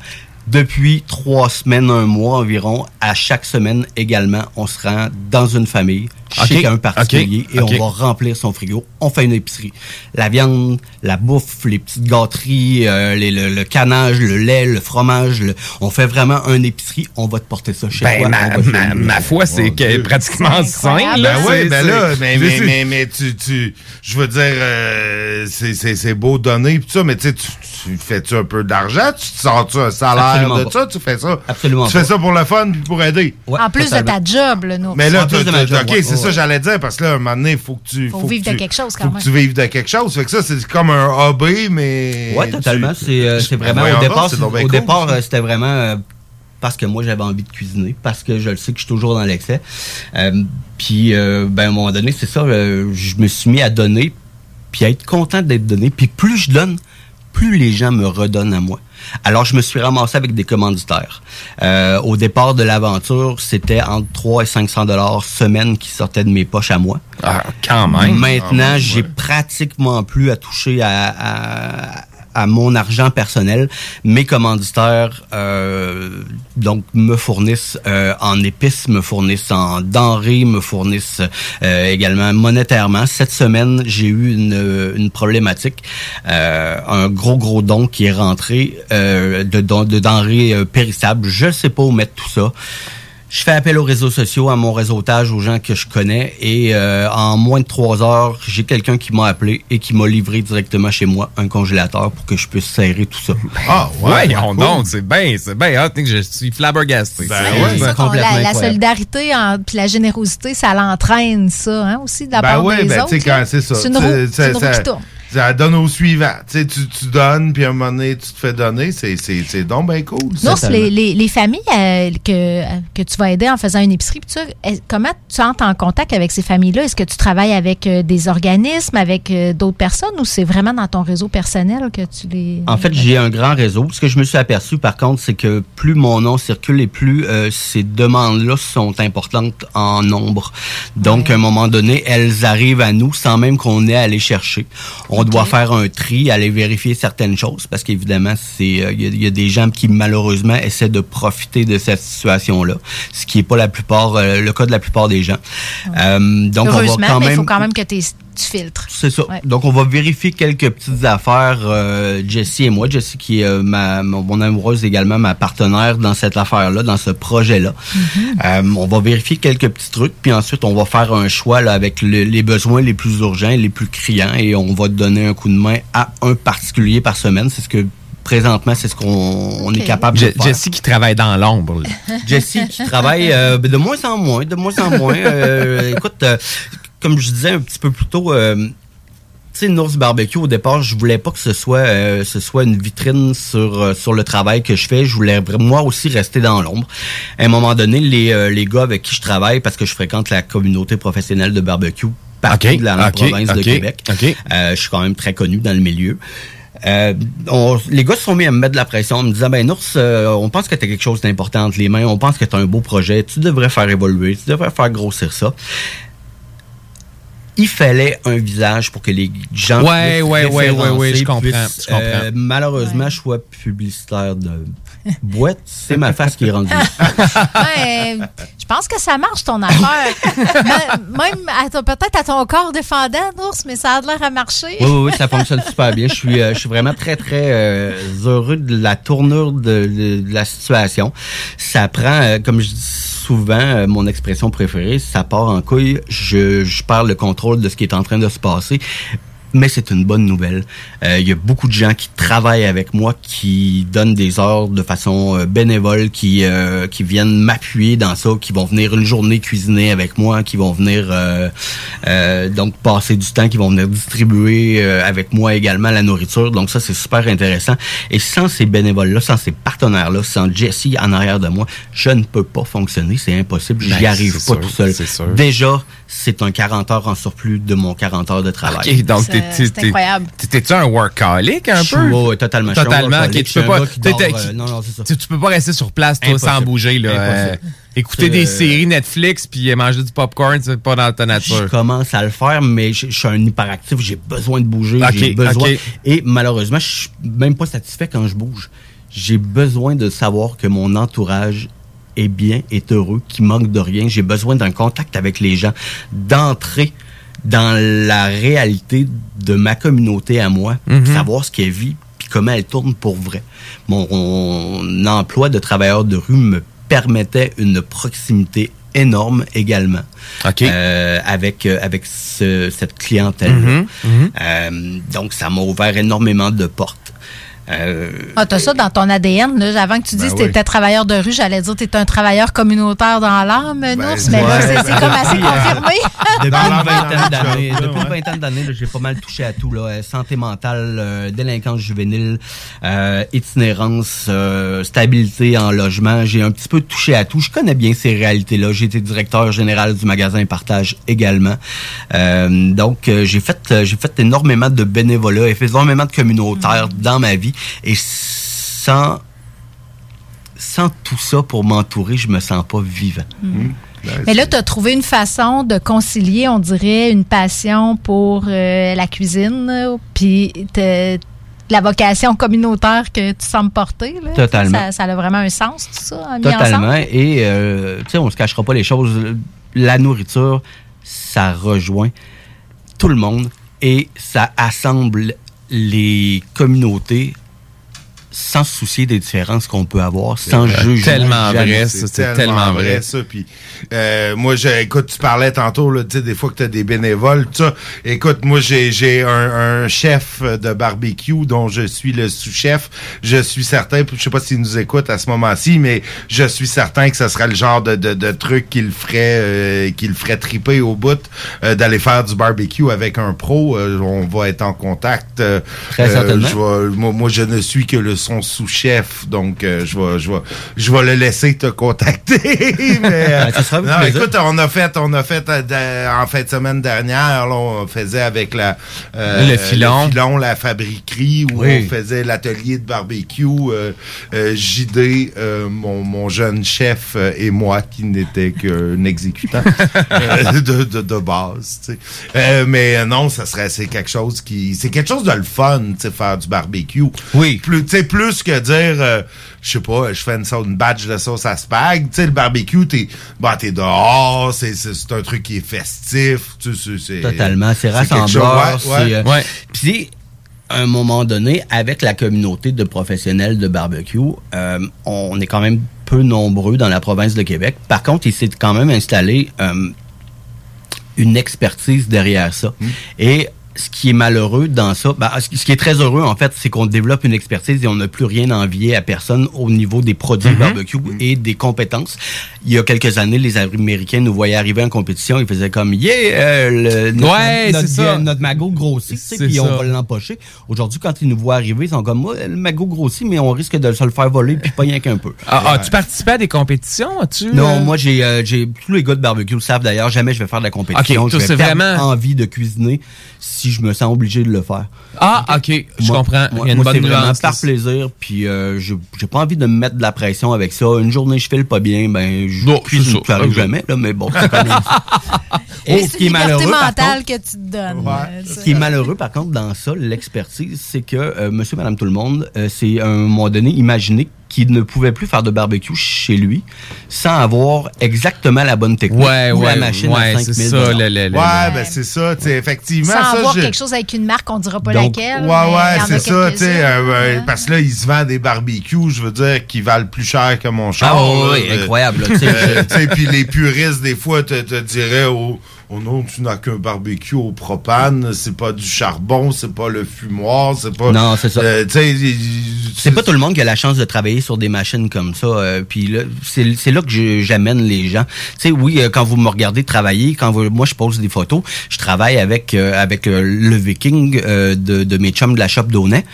Depuis trois semaines, un mois environ, à chaque semaine également, on se rend dans une famille, chez Ok, un particulier, et on va remplir son frigo. On fait une épicerie. La viande, la bouffe, les petites gâteries, euh, les- le, le canage, le lait, le fromage, le- on fait vraiment une épicerie. On va te porter ça chez Ben, toi. ma- ma- foi, c'est que pratiquement sain, là. Ben ben là, mais, mais, c'est- mais, mais tu, tu, je veux dire, euh, c'est- beau donner tout ça, mais tu sais, tu tu fais-tu un peu d'argent? Tu te sors-tu un salaire Absolument de pas. ça? Tu fais ça? Absolument Tu fais pas. ça pour le fun puis pour aider? en plus de ta job, là, nous. Mais là, En plus t'as- de ma t'as- job, OK, ouais, c'est ouais, ça j'allais dire, parce que là, un moment donné, il faut que tu... Faut que vivre de tu- quelque chose, quand faut même. que tu vives de quelque chose. Fait que ça, c'est comme un hobby, mais... Ouais, totalement. C'est euh, Ben vraiment au départ, au départ, euh, c'était vraiment euh, parce que moi j'avais envie de cuisiner, parce que je le sais que je suis toujours dans l'excès. Euh, puis euh, ben à un moment donné, c'est ça, euh, je me suis mis à donner, puis à être content d'être donné. Puis plus je donne, plus les gens me redonnent à moi. Alors, je me suis ramassé avec des commanditaires. Euh, au départ de l'aventure, c'était entre 3 et 500 dollars semaine qui sortaient de mes poches à moi. Ah, quand même. Maintenant, Ah, j'ai pratiquement plus à toucher à, à, à mon argent personnel. Mes commanditaires, euh, donc, me fournissent euh, en épices, me fournissent en denrées, me fournissent euh, également monétairement. Cette semaine, j'ai eu une, une problématique, euh, un gros gros don qui est rentré euh, de, de denrées périssables. Je sais pas où mettre tout ça. Je fais appel aux réseaux sociaux, à mon réseautage, aux gens que je connais, et euh, en moins de trois heures, j'ai quelqu'un qui m'a appelé et qui m'a livré directement chez moi un congélateur pour que je puisse serrer tout ça. Ah Ouais, on donc, c'est bien, c'est bien hot, que je suis flabbergasté. Ben ça qu'on- la, la solidarité en- puis la générosité, ça l'entraîne, ça, hein, aussi, de la Ben part oui, des ben autres. tu sais, là. quand c'est ça. C'est une roue, c'est une roue ça- qui tourne. Ça donne au suivant. Tu sais, tu, tu donnes, puis à un moment donné, tu te fais donner. C'est c'est- c'est donc bien cool. ça. Nours, les, les, les familles euh, que, que tu vas aider en faisant une épicerie, est- comment tu entres en contact avec ces familles-là? Est-ce que tu travailles avec euh, des organismes, avec euh, d'autres personnes, ou c'est vraiment dans ton réseau personnel que tu les... En fait, j'ai un grand réseau. Ce que je me suis aperçu, par contre, c'est que plus mon nom circule et plus euh, ces demandes-là sont importantes en nombre. Donc, à un moment donné, elles arrivent à nous sans même qu'on ait à les chercher. On doit faire un tri, aller vérifier certaines choses, parce qu'évidemment, c'est euh, il y, a- il y a des gens qui malheureusement essaient de profiter de cette situation-là, ce qui est pas la plupart euh, le cas de la plupart des gens. Euh, donc, on va quand mais il même faut quand même que t'es- tu filtres. c'est ça. Ouais. Donc, on va vérifier quelques petites affaires, euh, Jessie et moi. Jessie qui est euh, ma, mon amoureuse également, ma partenaire dans cette affaire-là, dans ce projet-là. Euh, on va vérifier quelques petits trucs, puis ensuite, on va faire un choix là, avec le- les besoins les plus urgents, les plus criants, et on va donner un coup de main à un particulier par semaine. C'est ce que présentement, c'est ce qu'on on est capable de Je- faire. Jessie qui travaille dans l'ombre. Jessie qui travaille euh, de moins en moins, de moins en moins. Euh, écoute, euh, comme je disais un petit peu plus tôt, euh, tu sais, Nours Barbecue, au départ, je voulais pas que ce soit, euh, ce soit une vitrine sur, euh, sur le travail que je fais. Je voulais moi aussi rester dans l'ombre. À un moment donné, les, les gars avec qui je travaille, parce que je fréquente la communauté professionnelle de barbecue partout Ok, de la province de Québec. je suis quand même très connu dans le milieu. Euh, on- les gars se sont mis à me mettre de la pression en me disant ben Nours, euh, on pense que tu as quelque chose d'important entre les mains, on pense que tu as un beau projet, tu devrais faire évoluer, tu devrais faire grossir ça. Il fallait un visage pour que les gens Ouais, puissent ouais, ouais, ouais, ouais, je comprends, puissent, je comprends. euh, malheureusement, choix publicitaire de boîte, c'est ma face qui est rendue. Ouais, je pense que ça marche, ton affaire. Même à ton- peut-être à ton corps défendant, Nours, mais ça a l'air à marcher. Oui, oui, oui, ça fonctionne super bien. Je suis, euh, je suis vraiment très, très euh, heureux de la tournure de, de- de la situation. Ça prend, euh, comme je dis souvent, euh, mon expression préférée, ça part en couille. Je, je perds le contrôle de ce qui est en train de se passer. Mais c'est une bonne nouvelle. Euh, Il y a beaucoup de gens qui travaillent avec moi, qui donnent des heures de façon euh, bénévole, qui euh, qui viennent m'appuyer dans ça, qui vont venir une journée cuisiner avec moi, qui vont venir euh, euh, donc passer du temps, qui vont venir distribuer euh, avec moi également la nourriture. Donc ça c'est super intéressant. Et sans ces bénévoles-là, sans ces partenaires-là, sans Jesse en arrière de moi, je ne peux pas fonctionner. C'est impossible. J'y Ben, arrive pas sûr, tout seul. Déjà, c'est un 40 heures en surplus de mon 40 heures de travail. Donc C'est- incroyable. t'es- T'es-tu un workaholic un Je peu? ouais, totalement. Je Totalement. Je tu peux pas. gars qui t'es- dort, t'es- euh, non, non, c'est ça. Tu, tu peux pas rester sur place toi, sans bouger. Là. Euh, écouter des Euh, séries Netflix puis manger du popcorn, c'est pas dans ta Je nature. commence à le faire, mais je, je suis un hyperactif. J'ai besoin de bouger. J'ai besoin. Et malheureusement, je suis même pas satisfait quand je bouge. J'ai besoin de savoir que mon entourage est bien, est heureux, qu'il manque de rien. J'ai besoin d'un contact avec les gens, d'entrer dans la réalité de ma communauté à moi, Mhm. savoir ce qu'elle vit, puis comment elle tourne pour vrai. Mon, mon emploi de travailleur de rue me permettait une proximité énorme également euh, avec euh, avec ce- cette clientèle. Mhm, mhm. donc ça m'a ouvert énormément de portes. Euh, Ah, t'as ça dans ton ADN. Là. Avant que tu dises Ben que oui. t'étais travailleur de rue, j'allais dire que t'étais un travailleur communautaire dans l'âme, Nours, mais là, c'est c'est comme assez euh, confirmé. Depuis une vingtaine d'années, la- depuis une ouais. vingtaine d'années, là, j'ai pas mal touché à tout là, Euh, santé mentale, euh, délinquance juvénile, euh, itinérance, euh, stabilité en logement. J'ai un petit peu touché à tout. Je connais bien ces réalités-là. J'ai été directeur général du magasin Partage également. Euh, donc euh, j'ai fait euh, j'ai fait énormément de bénévolat et fait énormément de communautaire dans ma vie et sans sans tout ça pour m'entourer, je me sens pas vivant. Mais là, tu as trouvé une façon de concilier, on dirait, une passion pour euh, la cuisine, euh, puis la vocation communautaire que tu sembles porter. Là. Totalement. Ça, ça a vraiment un sens, tout ça, mis Totalement. ensemble? Et, euh, tu sais, on se cachera pas les choses. La nourriture, ça rejoint tout le monde et ça assemble les communautés sans se soucier des différences qu'on peut avoir, sans juger. Tellement vrai, ça, c'est tellement vrai. ça. Puis, euh, moi, j'ai- écoute, tu parlais tantôt, là, des fois que tu as des bénévoles, ça. Écoute, moi, j'ai j'ai un, un chef de barbecue dont je suis le sous-chef. Je suis certain, je sais pas s'il nous écoute à ce moment-ci, mais je suis certain que ce serait le genre de, de, de truc qu'il ferait, euh, qu'il ferait triper au bout euh, d'aller faire du barbecue avec un pro. Euh, on va être en contact. euh, Très euh, certainement. je vais- moi, moi, je ne suis que le son sous-chef, donc euh, je vais, je vais, je vais le laisser te contacter. mais, euh, Ben, avec non, écoute, on a fait, on a fait euh, en fin de semaine dernière, là, on faisait avec la euh, Le filon. la fabriquerie où Oui. on faisait l'atelier de barbecue. euh, euh, JD, euh, mon, mon jeune chef euh, et moi qui n'était qu'un exécutant euh, de, de, de base. tu sais. Euh, mais euh, non, ça serait c'est quelque chose qui c'est quelque chose de le fun, tu sais, faire du barbecue. Oui. Plus, tu sais, plus que dire, euh, je sais pas, je fais une, sauce, une batch de sauce à spag. Tu sais, le barbecue, t'es, bah, t'es dehors, c'est, c'est, c'est un truc qui est festif. Tu sais, c'est, Totalement. C'est quelque chose- rassembleur. ouais, ouais. euh, Puis, à un moment donné, avec la communauté de professionnels de barbecue, euh, on est quand même peu nombreux dans la province de Québec. Par contre, il s'est quand même installé euh, une expertise derrière ça. Hmm. Et ce qui est malheureux dans ça, ben, ce qui est très heureux en fait, c'est qu'on développe une expertise et on n'a plus rien à envier à personne au niveau des produits Mhm. barbecue et des compétences. Il y a quelques années, les Américains nous voyaient arriver en compétition, ils faisaient comme yeah, euh, le, notre, Ouais, notre, ça. notre magot grossit, tu puis on va l'empocher. Aujourd'hui, quand ils nous voient arriver, ils sont comme moi, le magot grossit, mais on risque de se le faire voler puis pas rien qu'un peu. Ah, As-tu participé à des compétitions? As-tu, Non, euh, moi j'ai euh, j'ai tous les gars de barbecue le savent d'ailleurs, jamais je vais faire de la compétition. Ok, je vais vraiment- envie de cuisiner si je me sens obligé de le faire. Ah, ok, je Moi- comprends. Moi, Il y a une moi, bonne c'est vraiment par plaisir, puis euh, je j'ai pas envie de me mettre de la pression avec ça. Une journée je file pas bien, ben je Non, cuisine, Ok. jamais là, mais bon, c'est. Et ce C'est qui est malheureux, par mentale contre, que tu te donnes. euh, ce qui est malheureux, par contre, dans ça, l'expertise, c'est que euh, monsieur, madame, tout le monde, euh, c'est à un moment donné imaginé qu'il ne pouvait plus faire de barbecue chez lui sans avoir exactement la bonne technique Ouais, ou ouais, la machine ouais, à c'est 5000 ça, le- le- le- Ouais, ben c'est ça, tu sais, effectivement. Sans ça, avoir je- quelque chose avec une marque, on dira pas Donc, laquelle. Ouais, il ouais, c'est ça, tu sais, euh, parce que là, ils se vendent des barbecues, je veux dire, qui valent plus cher que mon char. Ah, ouais, Euh, incroyable, là, tu sais, euh, tu sais, puis les puristes, des fois, te, te diraient, oh, oh non, tu n'as qu'un barbecue au propane, c'est pas du charbon, c'est pas le fumoir, c'est pas. Non, c'est ça. Euh, C'est pas tout le monde qui a la chance de travailler sur des machines comme ça. euh, puis là, c'est c'est là que j'amène les gens. Tu sais, oui, euh, quand vous me regardez travailler, quand vous- moi je pose des photos, je travaille avec euh, avec le Viking euh, de, de mes chums de la shop d'Aunay.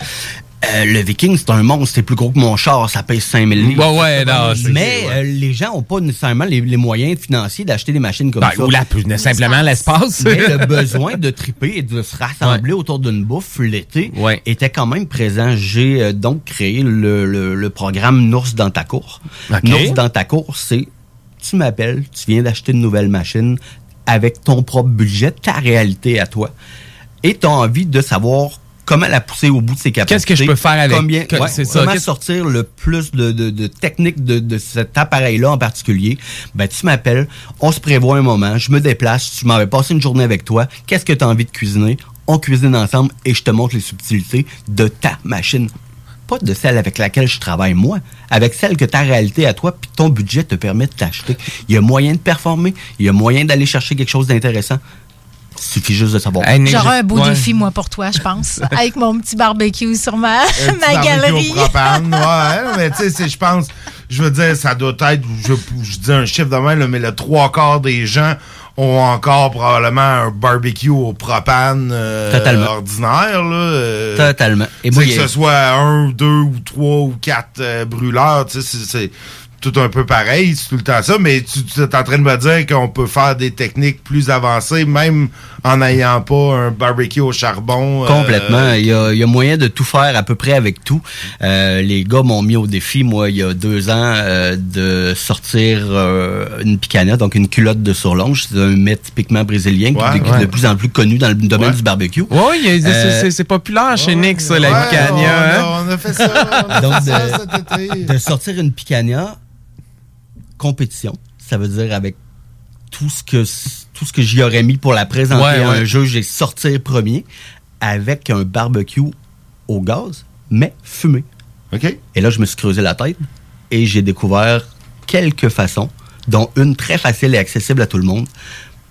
Euh, le Viking, c'est un monstre, c'est plus gros que mon char, ça pèse 5000 livres. Ouais, ouais, non, Mais euh, les gens ont pas nécessairement les, les moyens financiers d'acheter des machines comme Ben, ça. ou la- simplement l'espace. Mais le besoin de triper et de se rassembler autour d'une bouffe l'été était quand même présent. J'ai euh, donc créé le, le- le programme Nours dans ta cour. Ok. Nours dans ta cour, c'est tu m'appelles, tu viens d'acheter une nouvelle machine avec ton propre budget, ta réalité à toi. Et tu as envie de savoir comment la pousser au bout de ses capacités? Qu'est-ce que je peux faire avec? Combien, Que- ouais, c'est ça, comment sortir le plus de, de, de techniques de, de cet appareil-là en particulier, ben tu m'appelles, on se prévoit un moment, je me déplace, tu m'avais passé une journée avec toi, qu'est-ce que tu as envie de cuisiner? On cuisine ensemble et je te montre les subtilités de ta machine. Pas de celle avec laquelle je travaille moi, avec celle que ta réalité à toi puis ton budget te permet de t'acheter. Il y a moyen de performer, il y a moyen d'aller chercher quelque chose d'intéressant. Il suffit juste de savoir. J'aurai un beau défi, moi, pour toi, je pense. avec mon petit barbecue sur ma, Un ma barbecue galerie. au propane, ouais, mais tu sais, c'est- je pense, je veux dire, ça doit être, je, je dis un chiffre de même, là, mais le trois quarts des gens ont encore probablement un barbecue au propane euh, Totalement. ordinaire. Là, euh, Totalement. Et moi, que il y a- ce soit un, deux ou trois ou quatre euh, brûleurs, tu sais, c'est- c'est tout un peu pareil, c'est tout le temps ça, mais tu, tu es en train de me dire qu'on peut faire des techniques plus avancées, même en n'ayant pas un barbecue au charbon. euh, Complètement. Il, y a, il y a moyen de tout faire à peu près avec tout. Euh, les gars m'ont mis au défi, moi, il y a deux ans, euh, de sortir euh, une picanha, donc une culotte de surlonge. C'est un mets typiquement brésilien qui- Ouais, qui, est ouais. de plus en plus connu dans le domaine du barbecue. Oui, c'est- Euh, c'est- c'est populaire chez Nick, ça, la ouais, picanha. on a- hein? on a fait ça, on a Donc, fait ça de- cet été. de sortir une picanha compétition, ça veut dire avec tout ce que tout ce que j'y aurais mis pour la présenter Ouais, à un jeu, j'ai sorti premier avec un barbecue au gaz, mais fumé. OK. Et là, je me suis creusé la tête et j'ai découvert quelques façons, dont une très facile et accessible à tout le monde,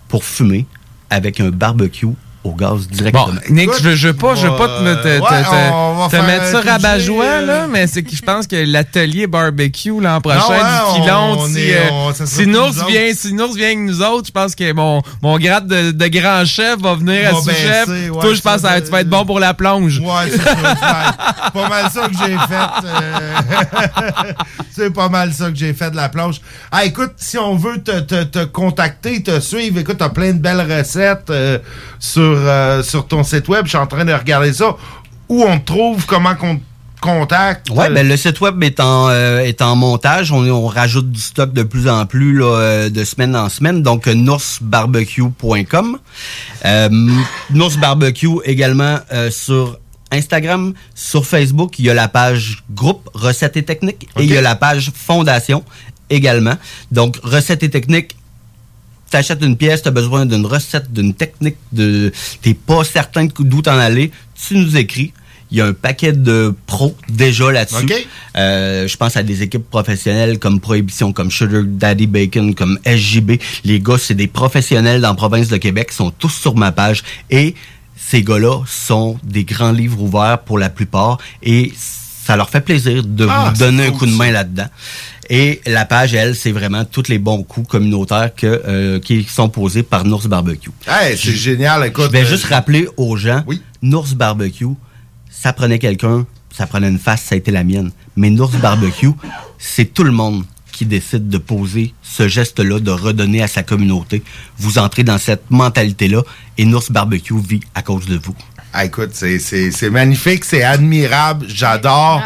pour fumer avec un barbecue au gaz directement. Bon, Nick, je veux, je veux pas, je veux pas te, Ouais, faire mettre ça rabat-joie, euh, là, mais c'est que je pense que l'atelier barbecue l'an prochain ouais, du on- Pilon, on si, est- euh, on- si Nours vient, si Nours vient avec nous autres, je pense que mon, mon grade de, de grand chef va venir à sous-chef. ouais, Toi, je pense que tu vas être bon pour la plonge. Ouais, c'est pas mal ça que j'ai fait. euh, c'est pas mal ça que j'ai fait de la planche. Ah, écoute, si on veut te, te, te contacter, te suivre, écoute, t'as plein de belles recettes euh, sur, euh, sur ton site web. Je suis en train de regarder ça. Où on te trouve, comment qu'on te contacte? Ouais, ben le site web est en, euh, est en montage. On, on rajoute du stock de plus en plus là, euh, de semaine en semaine. Donc, noursbarbecue.com. Euh, également euh, sur Instagram, sur Facebook. Il y a la page groupe Recettes et Techniques et il y a la page Fondation également. Donc, Recettes et Techniques, t'achètes une pièce, t'as besoin d'une recette, d'une technique, de t'es pas certain d'où t'en aller, tu nous écris. Il y a un paquet de pros déjà là-dessus. OK. Euh, je pense à des équipes professionnelles comme Prohibition, comme Sugar Daddy Bacon, comme SJB. Les gars, c'est des professionnels dans la province de Québec, sont tous sur ma page. Et ces gars-là sont des grands livres ouverts pour la plupart. Et ça leur fait plaisir de Ah, vous donner un coup de main là-dedans. Et la page, elle, c'est vraiment tous les bons coups communautaires que, euh, qui sont posés par Nours Barbecue. Hey, c'est Je- génial. Écoute, Je vais euh, juste rappeler aux gens, Nours Barbecue, ça prenait quelqu'un, ça prenait une face, ça a été la mienne. Mais Nours Barbecue, c'est tout le monde qui décide de poser ce geste-là, de redonner à sa communauté. Vous entrez dans cette mentalité-là et Nours Barbecue vit à cause de vous. Ah, écoute, c'est- c'est c'est magnifique, c'est admirable, j'adore.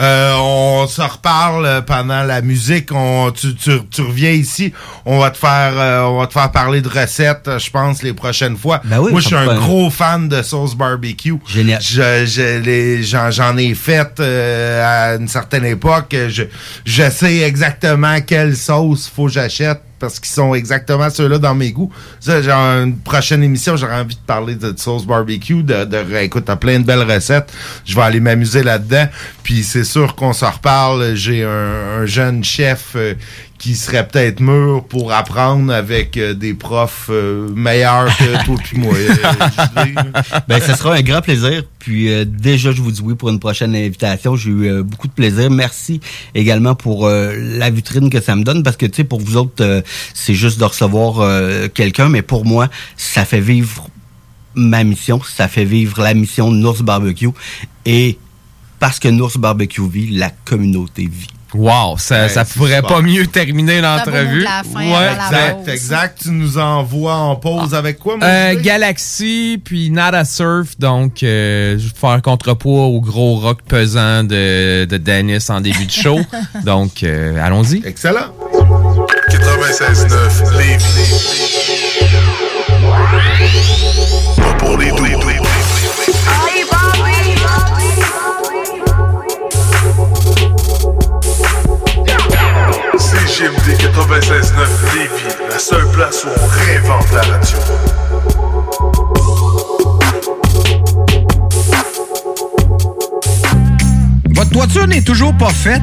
Euh, on se reparle pendant la musique. On, tu, tu, tu reviens ici, on va te faire, euh, on va te faire parler de recettes, je pense, les prochaines fois. Ben oui, Moi, je suis un gros fan de sauce barbecue. Génial. Je, je les- j'en, ai fait euh, à une certaine époque. Je, je sais exactement quelle sauce faut que j'achète parce qu'ils sont exactement ceux-là dans mes goûts. Ça, genre, une prochaine émission, j'aurais envie de parler de, sauce barbecue, de, de écoute, t'as plein de belles recettes. Je vais aller m'amuser là-dedans. Puis c'est sûr qu'on s'en reparle. J'ai un, un jeune chef euh, qui serait peut-être mûr pour apprendre avec euh, des profs euh, meilleurs que toi puis moi. euh. Ben, ce sera un grand plaisir. Puis euh, déjà, je vous dis oui pour une prochaine invitation. J'ai eu euh, beaucoup de plaisir. Merci également pour euh, la vitrine que ça me donne parce que, tu sais, pour vous autres, c'est juste de recevoir quelqu'un, mais pour moi, ça fait vivre ma mission, ça fait vivre la mission de Nours Barbecue. Et parce que Nours Barbecue vit, la communauté vit. Wow, ça, Ouais, ça pourrait super. pas mieux terminer l'entrevue. Ouais, exact, exact. Tu nous envoies en pause avec quoi, mon Euh? Galaxy, puis Nada Surf, donc euh, je vais faire contrepoids au gros rock pesant de, de Dennis en début de show. donc, euh, allons-y. Excellent. 96.9 Lévis. Pas pour les doux. CGMD 96.9 Lévis, la seule place où on réinvente la radio. Votre toiture n'est toujours pas faite?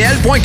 Oublie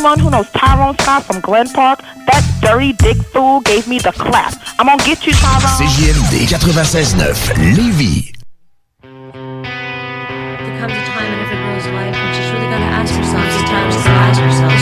anyone who knows Tyrone Scott from Glen Park, that dirty dick fool gave me the clap. I'm gonna get you, Tyrone. CJMD 96.9 Lévis. There comes a time in every girl's life when she's really got to ask herself sometimes to ask herself,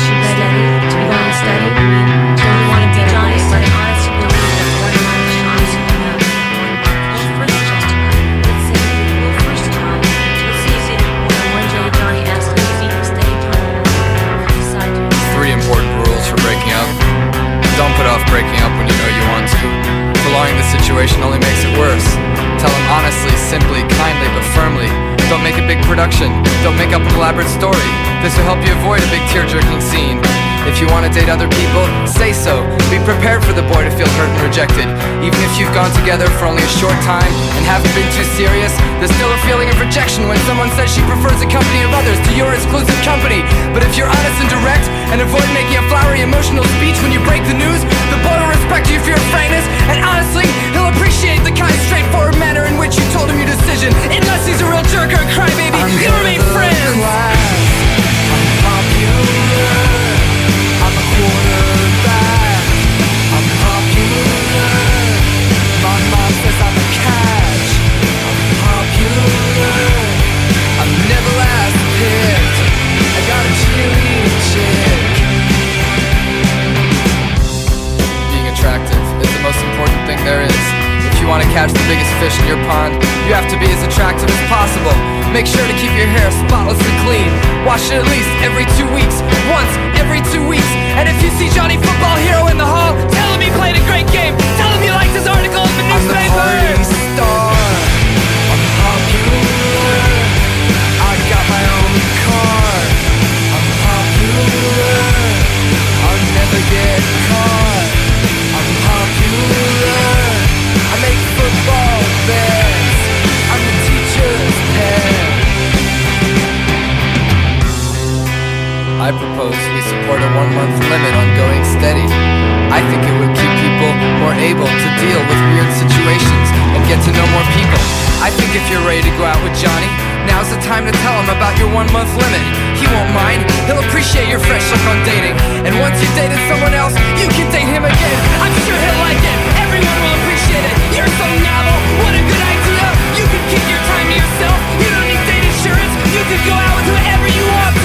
situation only makes it worse. Tell them honestly, simply, kindly, but firmly. Don't make a big production. Don't make up an elaborate story. This will help you avoid a big tear-jerking scene. If you want to date other people, say so. Be prepared for the boy to feel hurt and rejected. Even if you've gone together for only a short time and haven't been too serious, there's still a feeling of rejection when someone says she prefers the company of others to your exclusive company. But if you're honest and direct and avoid making a flowery emotional speech when you break the news, the boy will respect you for your frankness and honestly, he'll appreciate the kind, straightforward manner in which you told him your decision. Unless he's a real jerk or a crybaby, you'll remain friends. Being attractive is the most important thing there is. If you want to catch the biggest fish in your pond, you have to be as attractive as possible. Make sure to keep your hair spotlessly clean. Wash it at least every two weeks. Once every two weeks. And if you see Johnny Football Hero in the hall, tell him he played a great game. Tell him you liked his article in the newspaper. I'm star. I propose we support a one month limit on going steady. I think it would keep people more able to deal with weird situations and get to know more people. I think if you're ready to go out with Johnny, now's the time to tell him about your one month limit. He won't mind, he'll appreciate your fresh look on dating. And once you've dated someone else, you can date him again. I'm sure he'll like it, everyone will appreciate it. You're so novel, what a good idea. You can keep your time to yourself, you don't need date insurance. You can go out with whoever you want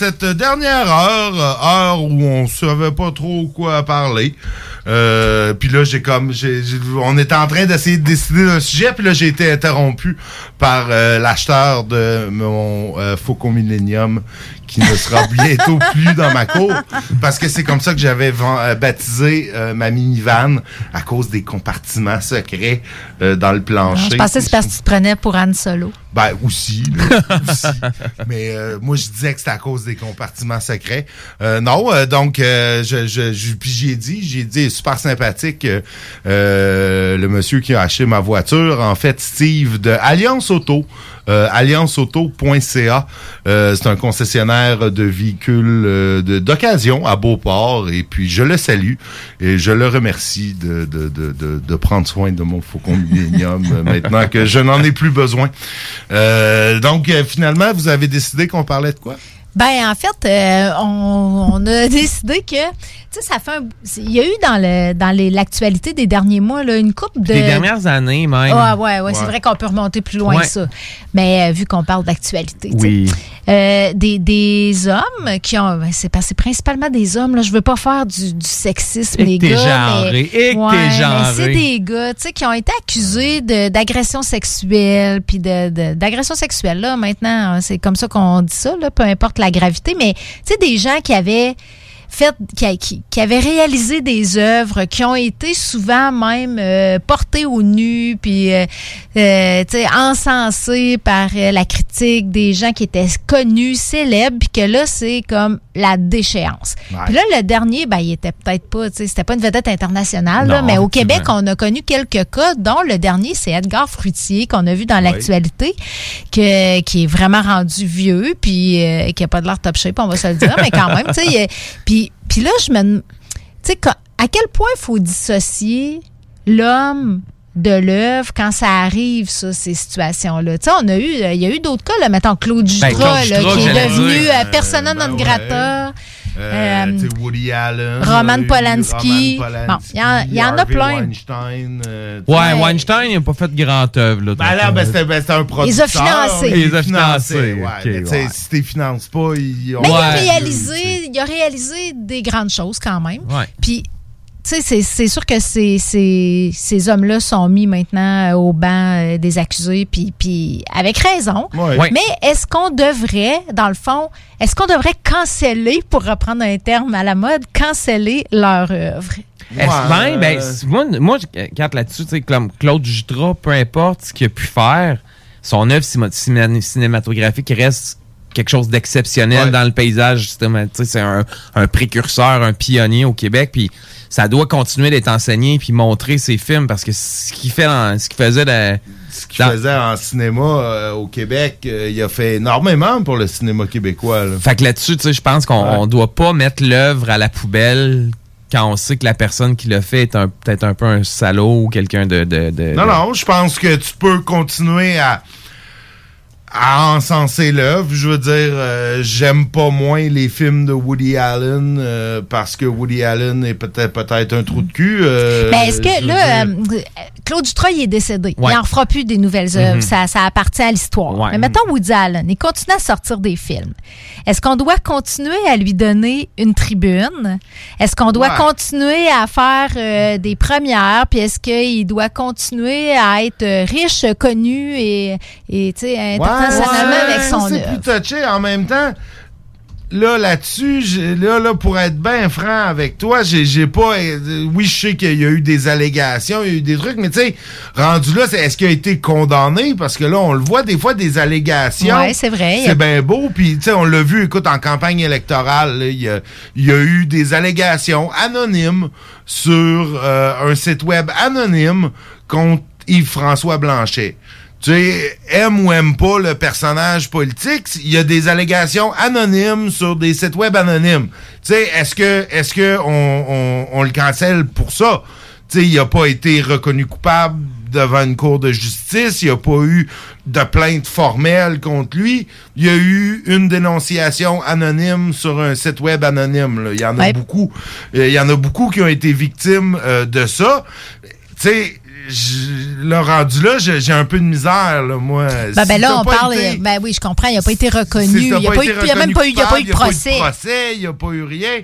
cette dernière heure, heure où on savait pas trop quoi parler. Euh, puis là, j'ai comme, on était en train d'essayer de décider d'un sujet, puis là, j'ai été interrompu par euh, l'acheteur de mon euh, Faucon Millennium qui ne sera bientôt plus dans ma cour, parce que c'est comme ça que j'avais euh, baptisé euh, ma minivan à cause des compartiments secrets euh, dans le plancher. Je pensais que c'est parce que tu te prenais pour Anne Solo. Ben aussi, là, aussi. Mais euh, moi je disais que c'était à cause des compartiments secrets. Euh, non, euh, donc je, je, je- puis j'ai dit, j'ai dit super sympathique le monsieur qui a acheté ma voiture, en fait Steve de Alliance Auto. Euh, allianceauto.ca. Euh, c'est un concessionnaire de véhicules euh, d'occasion à Beauport et puis je le salue et je le remercie de, prendre soin de mon Faucon Millennium euh, maintenant que je n'en ai plus besoin. Donc finalement, vous avez décidé qu'on parlait de quoi? Ben, en fait, on a décidé que, tu sais, ça fait un. Il y a eu dans le dans l'actualité des derniers mois, là, une coupe de. Les dernières années, même. Ah, ouais, ouais, c'est Ouais. vrai qu'on peut remonter plus loin Ouais. que ça. Mais euh, vu qu'on parle d'actualité. Oui. Euh, des, des hommes qui ont. ben, c'est c'est principalement des hommes, là. Je veux pas faire du, du sexisme, Et les gars. genré, mais, et Ouais. C'est des gars, tu sais, qui ont été accusés de- d'agression sexuelle, puis de- de- d'agression sexuelle, là, maintenant, hein, c'est comme ça qu'on dit ça, là, peu importe la gravité, mais, tu sais, des gens qui avaient fait, qui, qui, avaient réalisé des œuvres qui ont été souvent même euh, portées au nu, puis euh, euh, encensées par euh, la critique des gens qui étaient connus, célèbres, puis que là, c'est comme la déchéance. Ouais. Puis là, le dernier, ben, il était peut-être pas, c'était pas une vedette internationale, là, mais au Québec, on a connu quelques cas, dont le dernier, c'est Edgar Fruitier, qu'on a vu dans l'actualité, que, qui est vraiment rendu vieux, puis euh, qui a pas de l'air top shape, on va se le dire, mais quand même, tu sais, puis, puis là, je me... Tu sais, à quel point il faut dissocier l'homme de l'œuvre quand ça arrive, ça, ces situations-là. Tu sais, on a eu, euh, il y a eu d'autres cas, là, mettons Claude Jutras, Ben, Claude là, Jutras, qui est devenu dire, euh, euh, persona ben non ouais. grata. Euh, Euh, tu sais, Woody Allen. Roman Polanski. Bon, il y en- il y en a plein. Weinstein, euh, Ouais. Weinstein, il n'a pas fait de grande œuvre. Là, Ben là, ben, c'était ben, c'était un producteur. financés. Il Il les a financé, financés, ouais. ok, Mais tu sais, ouais. si tu les finances pas, ils ont... Mais il, a Ouais. réalisé, il a réalisé des grandes choses quand même. Ouais. Puis, c'est- c'est sûr que ces, ces, ces hommes-là sont mis maintenant euh, au banc euh, des accusés, puis, puis avec raison. Ouais. Ouais. Mais est-ce qu'on devrait, dans le fond, est-ce qu'on devrait canceller, pour reprendre un terme à la mode, canceller leur œuvre? Est-ce? Ben, c- moi, moi, je regarde là-dessus, tu sais, comme Claude Jutras, peu importe ce qu'il a pu faire, son œuvre cinématographique reste quelque chose d'exceptionnel dans le paysage. cinéma- tu sais, C'est un, un précurseur, un pionnier au Québec, puis ça doit continuer d'être enseigné puis montrer ses films parce que ce qu'il fait, dans- ce qu'il faisait Ce qu'il faisait en cinéma euh, au Québec, euh, il a fait énormément pour le cinéma québécois. là. Fait que là-dessus, tu sais, je pense qu'on Ouais. on doit pas mettre l'œuvre à la poubelle quand on sait que la personne qui l'a fait est peut-être un peu un salaud ou quelqu'un de, de, de- Non, non, je pense que tu peux continuer à, à encenser l'œuvre. Je veux dire, euh, j'aime pas moins les films de Woody Allen euh, parce que Woody Allen est peut-être peut-être un trou de cul. euh, Mais est-ce que là, dire. euh, Claude Dutroy il est décédé. Ouais. Il n'en fera plus des nouvelles œuvres. Mhm. ça, ça appartient à l'histoire. Mais mettons Woody Allen, il continue à sortir des films. Est-ce qu'on doit continuer à lui donner une tribune? Est-ce qu'on doit Ouais. continuer à faire euh, des premières? Puis est-ce qu'il doit continuer à être euh, riche, connu et, et tu sais, internationalement Ouais, avec son C'est plus touché en même temps. Là, là-dessus, là, là, pour être bien franc avec toi, j'ai, pas. euh, oui, je sais qu'il y a eu des allégations, il y a eu des trucs, mais tu sais, rendu là, c'est, est-ce qu'il a été condamné? Parce que là, on le voit des fois des allégations. Ouais, c'est vrai, a- C'est bien beau, puis tu sais, on l'a vu, écoute, en campagne électorale, il y a, y a eu des allégations anonymes sur euh, un site web anonyme contre Yves-François Blanchet tu sais, aime ou aime pas le personnage politique, il y a des allégations anonymes sur des sites web anonymes. Tu sais, est-ce que, est-ce que on, on, on le cancelle pour ça? Tu sais, il a pas été reconnu coupable devant une cour de justice, il n'y a pas eu de plainte formelle contre lui, il y a eu une dénonciation anonyme sur un site web anonyme. là. Il y en a Ouais. beaucoup. Euh, Il y en a beaucoup qui ont été victimes euh, de ça. Tu sais, là, rendu là, j'ai un peu de misère, là, moi. Ben, ben là, on parle. été- ben oui, je comprends. Il n'a pas été reconnu. si Il n'y a, pas eu- été il y a même pas eu, il y a pas eu de procès. procès, il n'y a pas eu rien.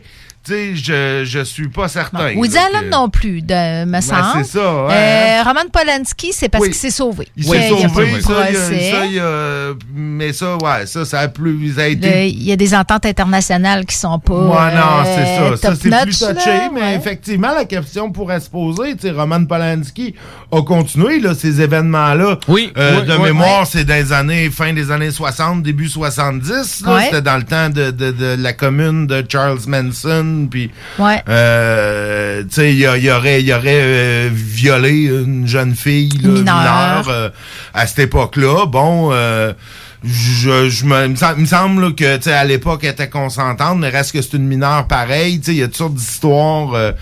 Tu sais, je, je suis pas certain. Woody là, Allen que- non plus, de, me semble. c'est ça, ouais. Euh, Roman Polanski, c'est parce Oui. qu'il s'est sauvé. Il s'est sauvé, ça, il y a- ça, il y a- mais ça, ouais, ça, ça a plus, ça a été Le- Il y a des ententes internationales qui sont pas. Ouais, non, c'est euh, ça. Ça, top c'est plus touché, là, mais ouais. effectivement, la question pourrait se poser. Tu sais, Roman Polanski a continué, là, ces événements-là. Oui. Euh, oui, de oui, mémoire, oui. c'est les années, fin des années 60, début 70. là. Ouais. C'était dans le temps de, de- de la commune de Charles Manson. Puis, Ouais. euh, tu sais, il y, y aurait, il y aurait euh, violé une jeune fille là, Mineure. mineure, euh, à cette époque-là. Bon, euh, je, je me, il me sem- il me semble là, que, tu sais, à l'époque, elle était consentante, mais reste que c'est une mineure pareille, tu sais, il y a toutes sortes d'histoires, euh,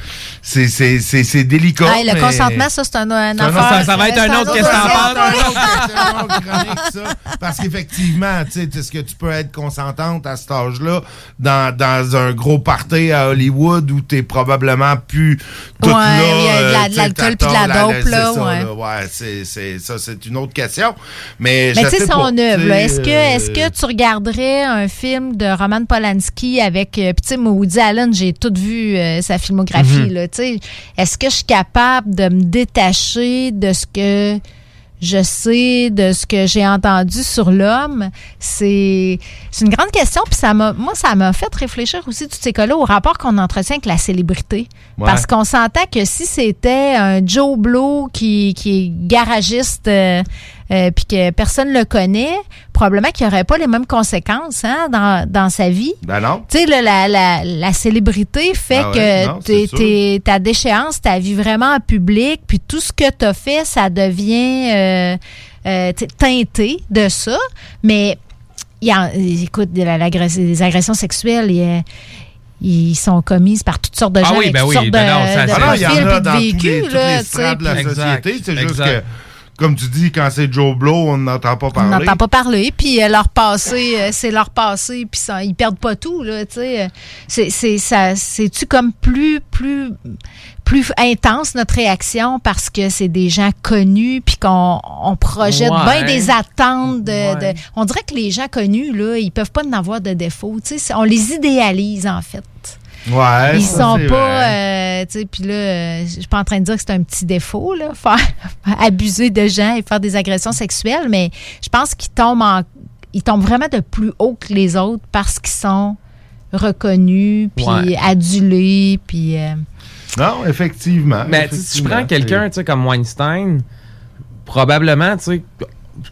c'est, c'est, c'est, c'est délicat. Hey, le mais- consentement, ça, c'est un, un un affaire. ça- ça va être un autre qu'est-ce que t'en dossier. penses? Un autre- c'est un autre chronique, ça. Parce qu'effectivement, tu sais, est-ce que tu peux être consentante à cet âge-là dans, dans un gros party à Hollywood où t'es probablement plus toute Ouais, là. de la- euh, l'alcool puis de la dope, c'est là, ouais. Ouais, c'est, c'est, ça, c'est une autre question. Mais, Mais tu sais, son pas, œuvre, est-ce que, est-ce que tu regarderais un film de Roman Polanski avec. euh, Puis, tu sais, Woody Allen, j'ai tout vu euh, sa filmographie, Mhm. là. Tu sais, est-ce que je suis capable de me détacher de ce que je sais, de ce que j'ai entendu sur l'homme? C'est c'est une grande question. Puis, ça m'a, moi, ça m'a fait réfléchir aussi, tous ces cas-là, au rapport qu'on entretient avec la célébrité. Ouais. Parce qu'on s'entend que si c'était un Joe Blow qui, qui est garagiste euh, euh, puis que personne le connaît, probablement qu'il n'y aurait pas les mêmes conséquences hein, dans, dans sa vie. Ben non. Tu sais, là, la, la, la célébrité fait Ah ouais, non, que ta déchéance, ta vie vraiment en public, puis tout ce que tu as fait, ça devient euh, euh, teinté de ça. Mais, il y a, écoute, les agressions sexuelles, il y a- ils sont commises par toutes sortes de Ah gens oui, avec ben toutes oui, sortes de, ben non, ça, de c'est- Ah non, il y en a puis de dans tous les, vécus, toutes là, les de la société. C'est juste que, comme tu dis, quand c'est Joe Blow, on n'entend pas On parler. n'entend pas parler, puis euh, leur passé, euh, c'est leur passé, puis ça, ils perdent pas tout, là, tu sais. C'est, c'est, ça, c'est-tu comme plus, plus, plus intense notre réaction parce que c'est des gens connus, puis qu'on on projette Ouais. bien des attentes de, Ouais. de- On dirait que les gens connus, là, ils peuvent pas en avoir de défauts, tu sais. On les idéalise, en fait. Ouais, Ils ça, sont pas, euh, tu sais, puis là, euh, je suis pas en train de dire que c'est un petit défaut, là, faire abuser de gens et faire des agressions sexuelles, mais je pense qu'ils tombent en, ils tombent vraiment de plus haut que les autres parce qu'ils sont reconnus, puis Ouais. adulés, puis. euh, Non, effectivement. Mais tu si je prends quelqu'un tu sais, comme Weinstein, probablement, tu sais,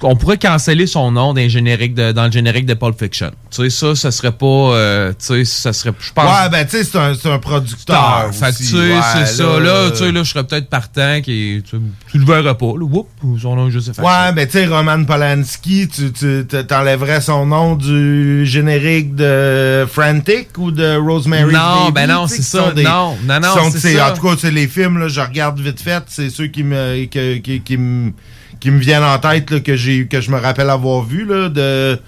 on pourrait canceller son nom dans, les génériques de, dans le générique de Pulp Fiction. Tu sais, ça, ça serait pas. euh, tu sais, ça serait. Je pense. Ouais, ben, tu sais, c'est un, un producteur. Fait que, tu aussi. sais, Ouais, c'est ça. Là, tu sais, là, je serais peut-être partant qui. Tu, tu le verrais pas. Là, Whoop, son nom juste effacé. Ouais, mais tu sais, Roman Polanski, tu tu- t'enlèverais son nom du générique de Frantic ou de Rosemary's Non, Baby, ben non, sais, c'est qui ça. des- Non, non, non, qui sont- ça. En tout cas, c'est les films, là, je regarde vite fait, c'est ceux qui me, que- qui, qui me, qui me viennent en tête, là, que j'ai, que je me rappelle avoir vu, là, de,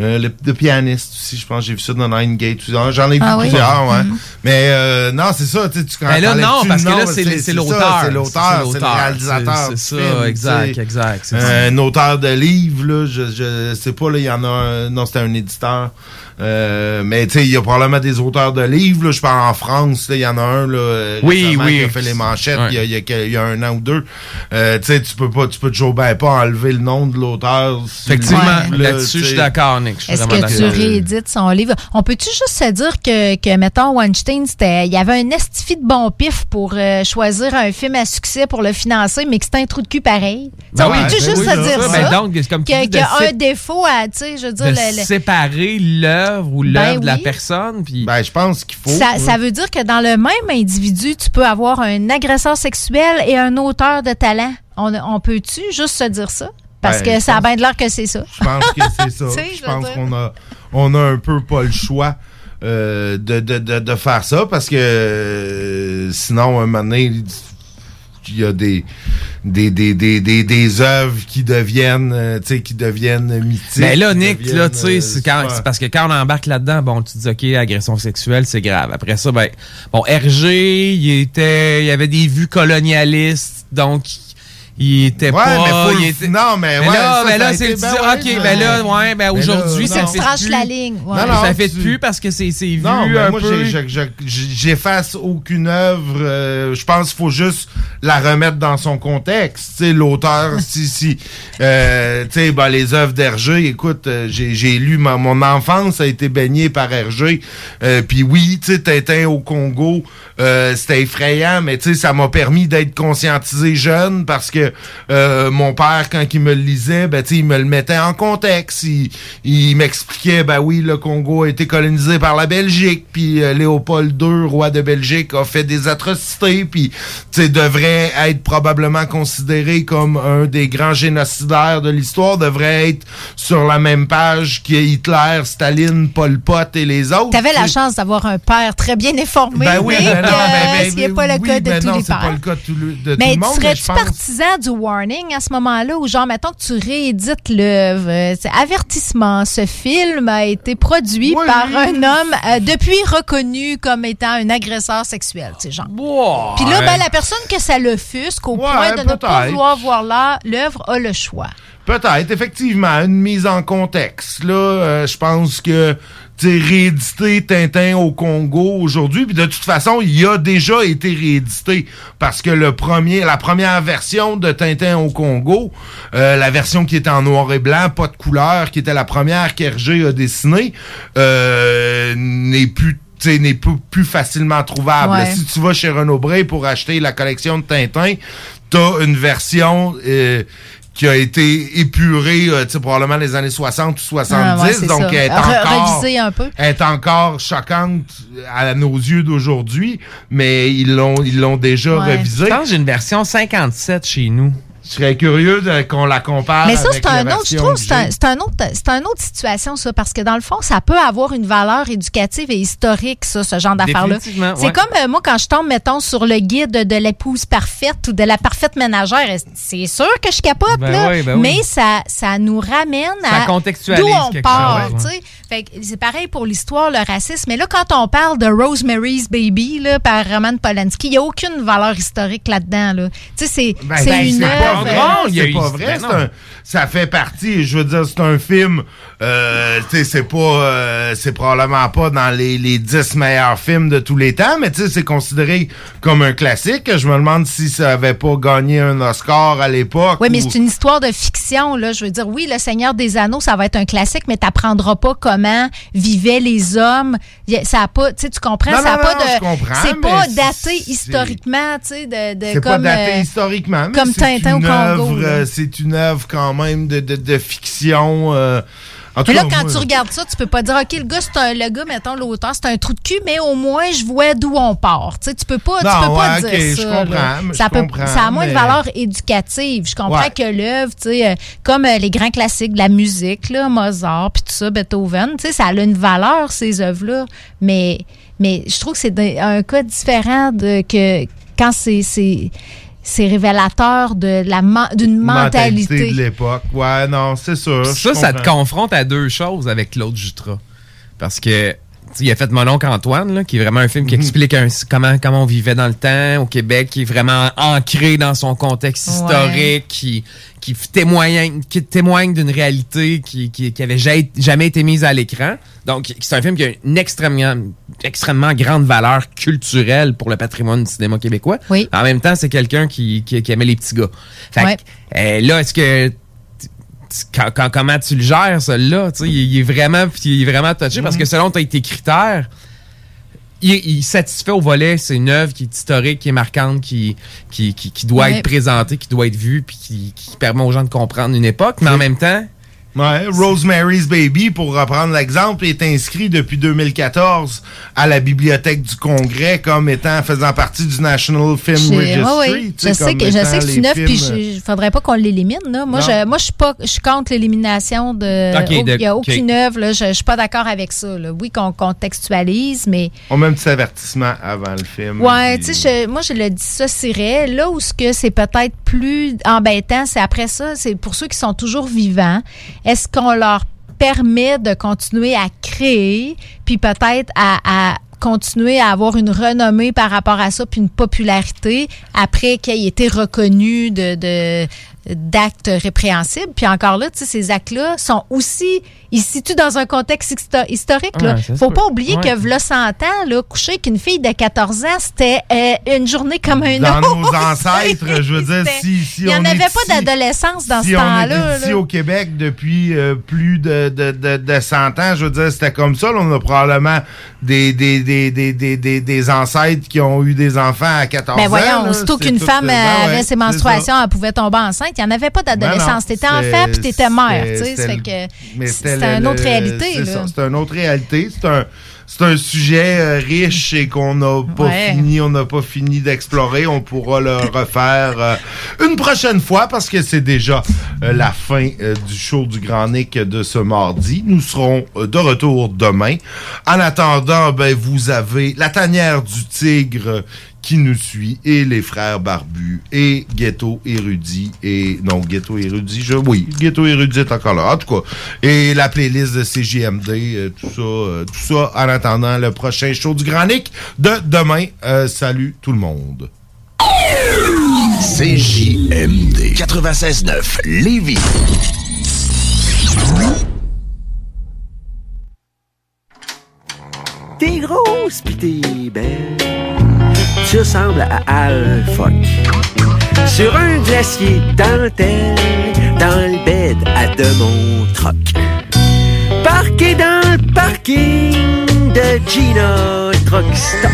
euh, le, de pianiste aussi, je pense que j'ai vu ça dans Nine Gate. aussi. J'en ai vu Ah oui? plusieurs, ouais. Mhm. Mais euh, non, c'est ça, tu sais, tu Ben là, non, parce que là, c'est l'auteur. C'est l'auteur, c'est le réalisateur. C'est ça, film, exact, exact. Euh, un auteur de livres, là, je, je sais pas, là, il y en a un, non, c'était un éditeur. Euh, mais tu sais, il y a probablement des auteurs de livres, là, je parle en France, il y en a un, là, Oui, récemment, oui. qui a fait les manchettes Ouais. il y, a, il y a quel- il y a un an ou deux. Euh, tu sais, tu peux pas, tu peux toujours ben pas enlever le nom de l'auteur. sur le Effectivement, là-dessus, je suis d'accord, Nick. Est-ce que tu réédites son livre? On peut-tu juste se dire que, que mettons, Weinstein, c'était, il y avait un estifi de bon pif pour euh, choisir un film à succès pour le financer, mais que c'était un trou de cul pareil? Tu sais, Ben on oui, peut-tu ben juste oui, se dire ça. ça? Ben donc, c'est comme un défaut à, tu sais, je veux dire, de le- le- séparer l'œuvre ou l'œuvre Ben de la personne. Puis... Ben, je pense qu'il faut. Ça, ça veut dire que dans le même individu, tu peux avoir un agresseur sexuel et un auteur de talent. On, on peut-tu juste se dire ça? Parce Ben, que ça a bien de l'air que c'est ça. Je pense que c'est ça. Je pense qu'on a, on a un peu pas le choix euh, de, de, de, de faire ça parce que euh, sinon, un moment donné, il y a des des, des, des, des, des œuvres qui deviennent euh, tu sais qui deviennent mythiques. Mais là, qui Nick, là, tu sais, euh, c'est parce que quand on embarque là-dedans, bon, tu te dis, OK, agression sexuelle, c'est grave. Après ça, ben, bon, RG, il était, il y avait des vues colonialistes, donc, il était Ouais, pas. mais faut il était- non, mais ouais, là, ça, ben ça là, c'est ben ouais, OK, mais- ben là, ouais, ben Mais aujourd'hui, ça fait plus. la ligne. ouais. Non, non, ça fait tu- plus parce que c'est vu Non, mais un moi, peu. j'efface aucune œuvre. euh, je pense qu'il faut juste la remettre dans son contexte. Tu sais, l'auteur, si, si, euh, tu sais, ben, les œuvres d'Hergé, écoute, euh, j'ai j'ai lu, ma- mon enfance a été baignée par Hergé. Euh, Puis oui, tu sais, Tintin au Congo, euh, c'était effrayant, mais tu sais, ça m'a permis d'être conscientisé jeune parce que euh, mon père, quand il me le lisait, ben, tu sais, il me le mettait en contexte. Il, il m'expliquait, ben oui, le Congo a été colonisé par la Belgique, puis euh, Léopold II, roi de Belgique, a fait des atrocités, puis tu sais, devrait être probablement considéré comme un des grands génocidaires de l'histoire, devrait être sur la même page que Hitler, Staline, Pol Pot et les autres. Tu avais la chance d'avoir un père très bien informé, Ben oui, mais ce qui n'est pas le cas de tous les c'est pas pères. le cas de tout le, monde, tu mais serais-tu partisan du warning à ce moment-là, ou genre, mettons que tu réédites l'œuvre, euh, c'est avertissement, ce film a été produit par un homme euh, depuis reconnu comme étant un agresseur sexuel, tu sais, genre. Puis là, ben, la personne que ça l'offusque au point de ne pas vouloir voir la- l'œuvre a le choix. Peut-être, effectivement, une mise en contexte. Là, euh, je pense que rééditer Tintin au Congo aujourd'hui, puis de toute façon, il a déjà été réédité parce que le premier, la première version de Tintin au Congo, euh, la version qui était en noir et blanc, pas de couleur, qui était la première qu'Hergé a dessinée, euh, n'est plus n'est plus, plus facilement trouvable. Ouais. Si tu vas chez Renaud Bray pour acheter la collection de Tintin, t'as une version euh, qui a été épurée, euh, tu sais, probablement les années 60 ou 70, Ah, ouais, donc ça. elle est Re- encore, reviser un peu. elle est encore choquante à nos yeux d'aujourd'hui, mais ils l'ont, ils l'ont déjà Ouais. Je pense j'ai une version 57 chez nous. Je serais curieux de- qu'on la compare Mais ça, c'est un autre, je trouve, c'est un, autre, c'est un autre situation, ça, parce que dans le fond, ça peut avoir une valeur éducative et historique, ça, ce genre d'affaires-là. C'est comme euh, moi, quand je tombe, mettons, sur le guide de l'épouse parfaite ou de la parfaite ménagère, c'est sûr que je capote, Ben là? oui, ben oui. Mais ça, ça nous ramène Ça à d'où on part, chose, tu ouais. Sais. Fait que c'est pareil pour l'histoire, le racisme. Mais là, quand on parle de Rosemary's Baby, là, par Roman Polanski, il n'y a aucune valeur historique là-dedans, là. Tu sais, c'est Ben, c'est ben, une c'est pas œuvre. vrai, c'est pas vrai. ben un- ça fait partie, je veux dire, c'est un film, euh, tu sais, c'est pas, euh, c'est probablement pas dans les, les 10 meilleurs films de tous les temps, mais tu sais, c'est considéré comme un classique. Je me demande si ça avait pas gagné un Oscar à l'époque. Oui, mais c'est une histoire de fiction, là. Je veux dire, oui, Le Seigneur des Anneaux, ça va être un classique, mais t'apprendras pas comment vivaient les hommes. Ça a pas, tu comprends? Non, ça a non, pas non, de. C'est pas daté historiquement, tu sais, de, de C'est pas comme. daté euh, historiquement, mais comme c'est Tintin au une Congo, euh, C'est une œuvre quand même de, de, de fiction. euh, en tout Mais là, cas, quand moi- tu regardes ça, tu peux pas dire, OK, le gars, c'est un, le gars, mettons, l'auteur, c'est un trou de cul, mais au moins, je vois d'où on part. Tu sais, tu peux pas, tu peux pas ouais, dire ça. je ça, je peut- ça a moins de mais- valeur éducative. Je comprends Ouais. que l'œuvre, tu sais, euh, comme euh, les grands classiques de la musique, là, Mozart, puis tout ça, Beethoven, tu sais, ça a une valeur, ces œuvres-là. Mais, mais je trouve que c'est de- un cas différent de que quand c'est. C'est révélateur de la d'une mentalité. de l'époque. Ouais, non, c'est sûr. Ça, ça te confronte à deux choses avec Claude Jutras. Parce que, il a fait Mon oncle Antoine, là, qui est vraiment un film qui Mhm. explique un- comment, comment on vivait dans le temps au Québec, qui est vraiment ancré dans son contexte Ouais. historique, qui, qui témoigne, qui témoigne d'une réalité qui, qui, qui avait ja- jamais été mise à l'écran. Donc, c'est un film qui a une extrêmement, extrêmement grande valeur culturelle pour le patrimoine du cinéma québécois. Oui. En même temps, c'est quelqu'un qui, qui, qui aimait les petits gars. Fait que, Ouais. euh, là, est-ce que quand- quand- comment tu le gères, celui-là? Il, il est vraiment, il est vraiment touché parce que selon tes, tes critères, il, il satisfait au volet. C'est une œuvre qui est historique, qui est marquante, qui, qui, qui, qui doit Ouais. être présentée, qui doit être vue, puis qui, qui permet aux gens de comprendre une époque. Mais en même temps, Ouais, Rosemary's Baby, pour reprendre l'exemple, est inscrit depuis 2014 à la Bibliothèque du Congrès comme étant faisant partie du National Film Registry. ouais, Je sais, que je sais que c'est œuvre, puis il faudrait pas qu'on l'élimine. là. Moi, Non. je, moi, je suis pas, je suis contre l'élimination de. Il n'y a aucune œuvre. Là, je, je suis pas d'accord avec ça. là. Oui, qu'on contextualise, mais On met un petit avertissement avant le film. Ouais, puis- tu sais, je- moi, je le dissocierais. Là où ce que c'est peut-être plus embêtant, c'est après ça, c'est pour ceux qui sont toujours vivants. Est-ce qu'on leur permet de continuer à créer, puis peut-être à, continuer à avoir une renommée par rapport à ça, puis une popularité après qu'il ait été reconnu de d'actes répréhensibles. Puis encore là, ces actes-là sont aussi, ils se situent dans un contexte histo- historique. Ouais, ça se Faut pas oublier Ouais. que v'là 100 ans, là, coucher avec une fille de 14 ans, c'était euh, une journée comme une Dans autre. nos ancêtres, je veux dire, si, si Il n'y en avait pas d'adolescence dans si ce temps-là. ici là. au Québec depuis euh, plus de, de, de, de 100 ans, je veux dire, c'était comme ça. là. on a probablement des, des, des, des, des, des, des ancêtres qui ont eu des enfants à 14 Ben ans. voyons, là. aussitôt C'est qu'une femme euh, ben euh, avait ses menstruations, elle pouvait tomber enceinte. Il n'y en avait pas d'adolescence. T'étais c'est- enfant puis t'étais mère. le- une autre réalité. C'est c'est une autre réalité. C'est un, c'est un sujet euh, riche et qu'on n'a pas Ouais. fini, on n'a pas fini d'explorer. On pourra le refaire euh, une prochaine fois parce que c'est déjà euh, la fin du show du Grand Nick de ce mardi. Nous serons de retour demain. En attendant, ben, vous avez la tanière du tigre qui nous suit et les frères barbus et Ghetto Érudit et non Ghetto Érudit je oui Ghetto Érudit est encore là en tout cas et la playlist de CJMD euh, tout ça euh, tout ça en attendant le prochain show du Grand Nick de demain Euh, salut tout le monde CJMD 96.9 Lévis. T'es grosse pis t'es belle. Tu ressembles à Al. Sur un glacier dentelle, dans le bed à de mon troc. Parqué dans le parking de Gina Truck Stop.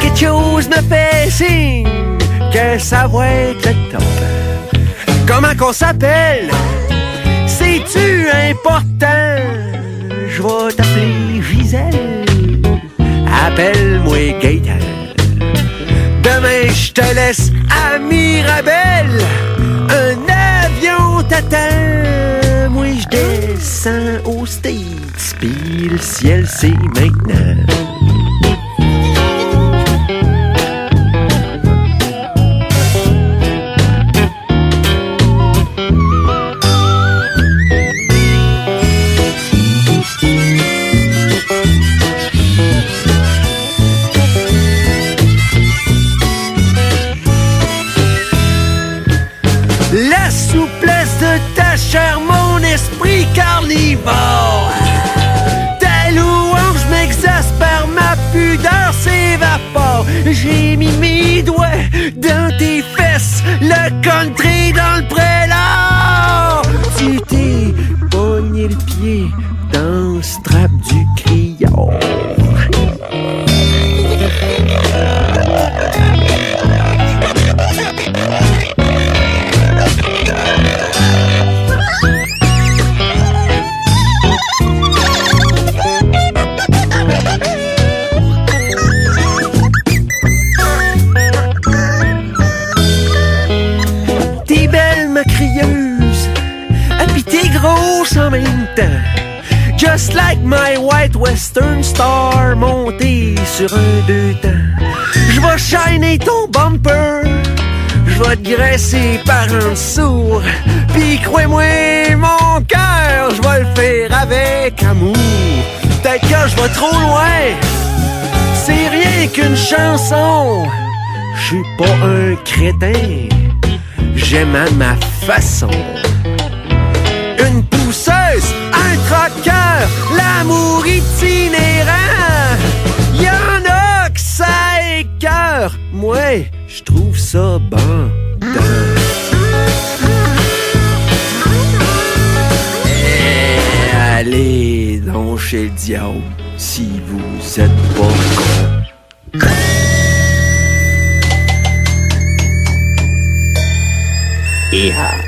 Quelque chose me fait signe que ça va être le top. Comment qu'on s'appelle? C'est-tu important? Je vais t'appeler Gisèle. Appelle-moi Gaëtan. Demain, je te laisse à Mirabel. Un avion t'attend. Moi, je descends aux States. Puis le ciel, c'est maintenant. Ta louange m'exaspère, ma pudeur s'évapore. J'ai mis mes doigts dans tes fesses, le country dans le prélat. Tu t'es pogné le pied dans le strap du criard. Ma crieuse, t'es grosse en même temps. Just like my white western star montée sur un deux temps. Je vais shiner ton bumper, je vais te graisser par un sourd. Puis crois-moi, mon cœur, je vais le faire avec amour. Peut-être que je vais trop loin, c'est rien qu'une chanson. Je suis pas un crétin, j'aime à ma façon. Une pousseuse, un troqueur, l'amour itinérant. Y'en a que ça écœure, moi, je trouve ça bon. Eh, Allez donc chez le diable si vous êtes pas con. hija.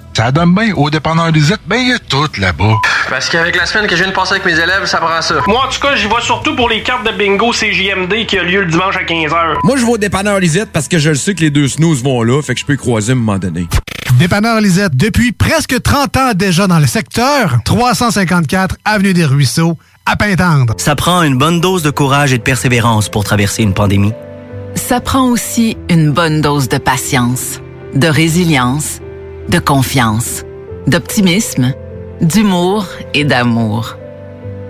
Ça donne bien au dépanneur Lisette, ben il y a tout là-bas. Parce qu'avec la semaine que je viens de passer avec mes élèves, ça prend ça. Moi, en tout cas, j'y vais surtout pour les cartes de bingo CJMD qui a lieu le dimanche à 15h. Moi, je vais au dépanneur Lisette parce que je le sais que les deux snooze vont là, fait que je peux y croiser à un moment donné. Dépanneur Lisette, depuis presque 30 ans déjà dans le secteur, 354 Avenue des Ruisseaux, à Pintendre. Ça prend une bonne dose de courage et de persévérance pour traverser une pandémie. Ça prend aussi une bonne dose de patience, de résilience, de confiance, d'optimisme, d'humour et d'amour.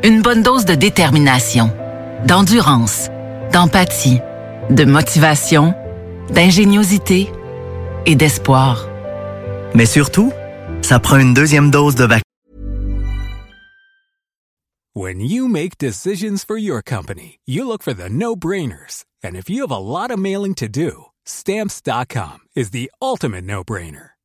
Une bonne dose de détermination, d'endurance, d'empathie, de motivation, d'ingéniosité et d'espoir. Mais surtout, ça prend une deuxième dose de vaccin. When you make decisions for your company, you look for the no-brainers. And if you have a lot of mailing to do, stamps.com is the ultimate no-brainer.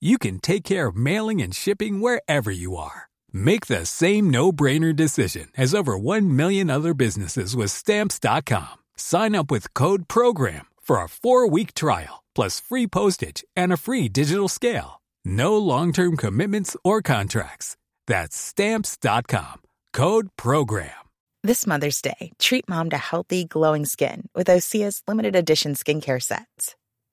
you can take care of mailing and shipping wherever you are. Make the same no-brainer decision as over 1 million other businesses with stamps.com. Sign up with code program for a 4-week trial plus free postage and a free digital scale. No long-term commitments or contracts. That's stamps.com. Code program. This Mother's Day, treat mom to healthy, glowing skin with Osea's limited edition skincare sets.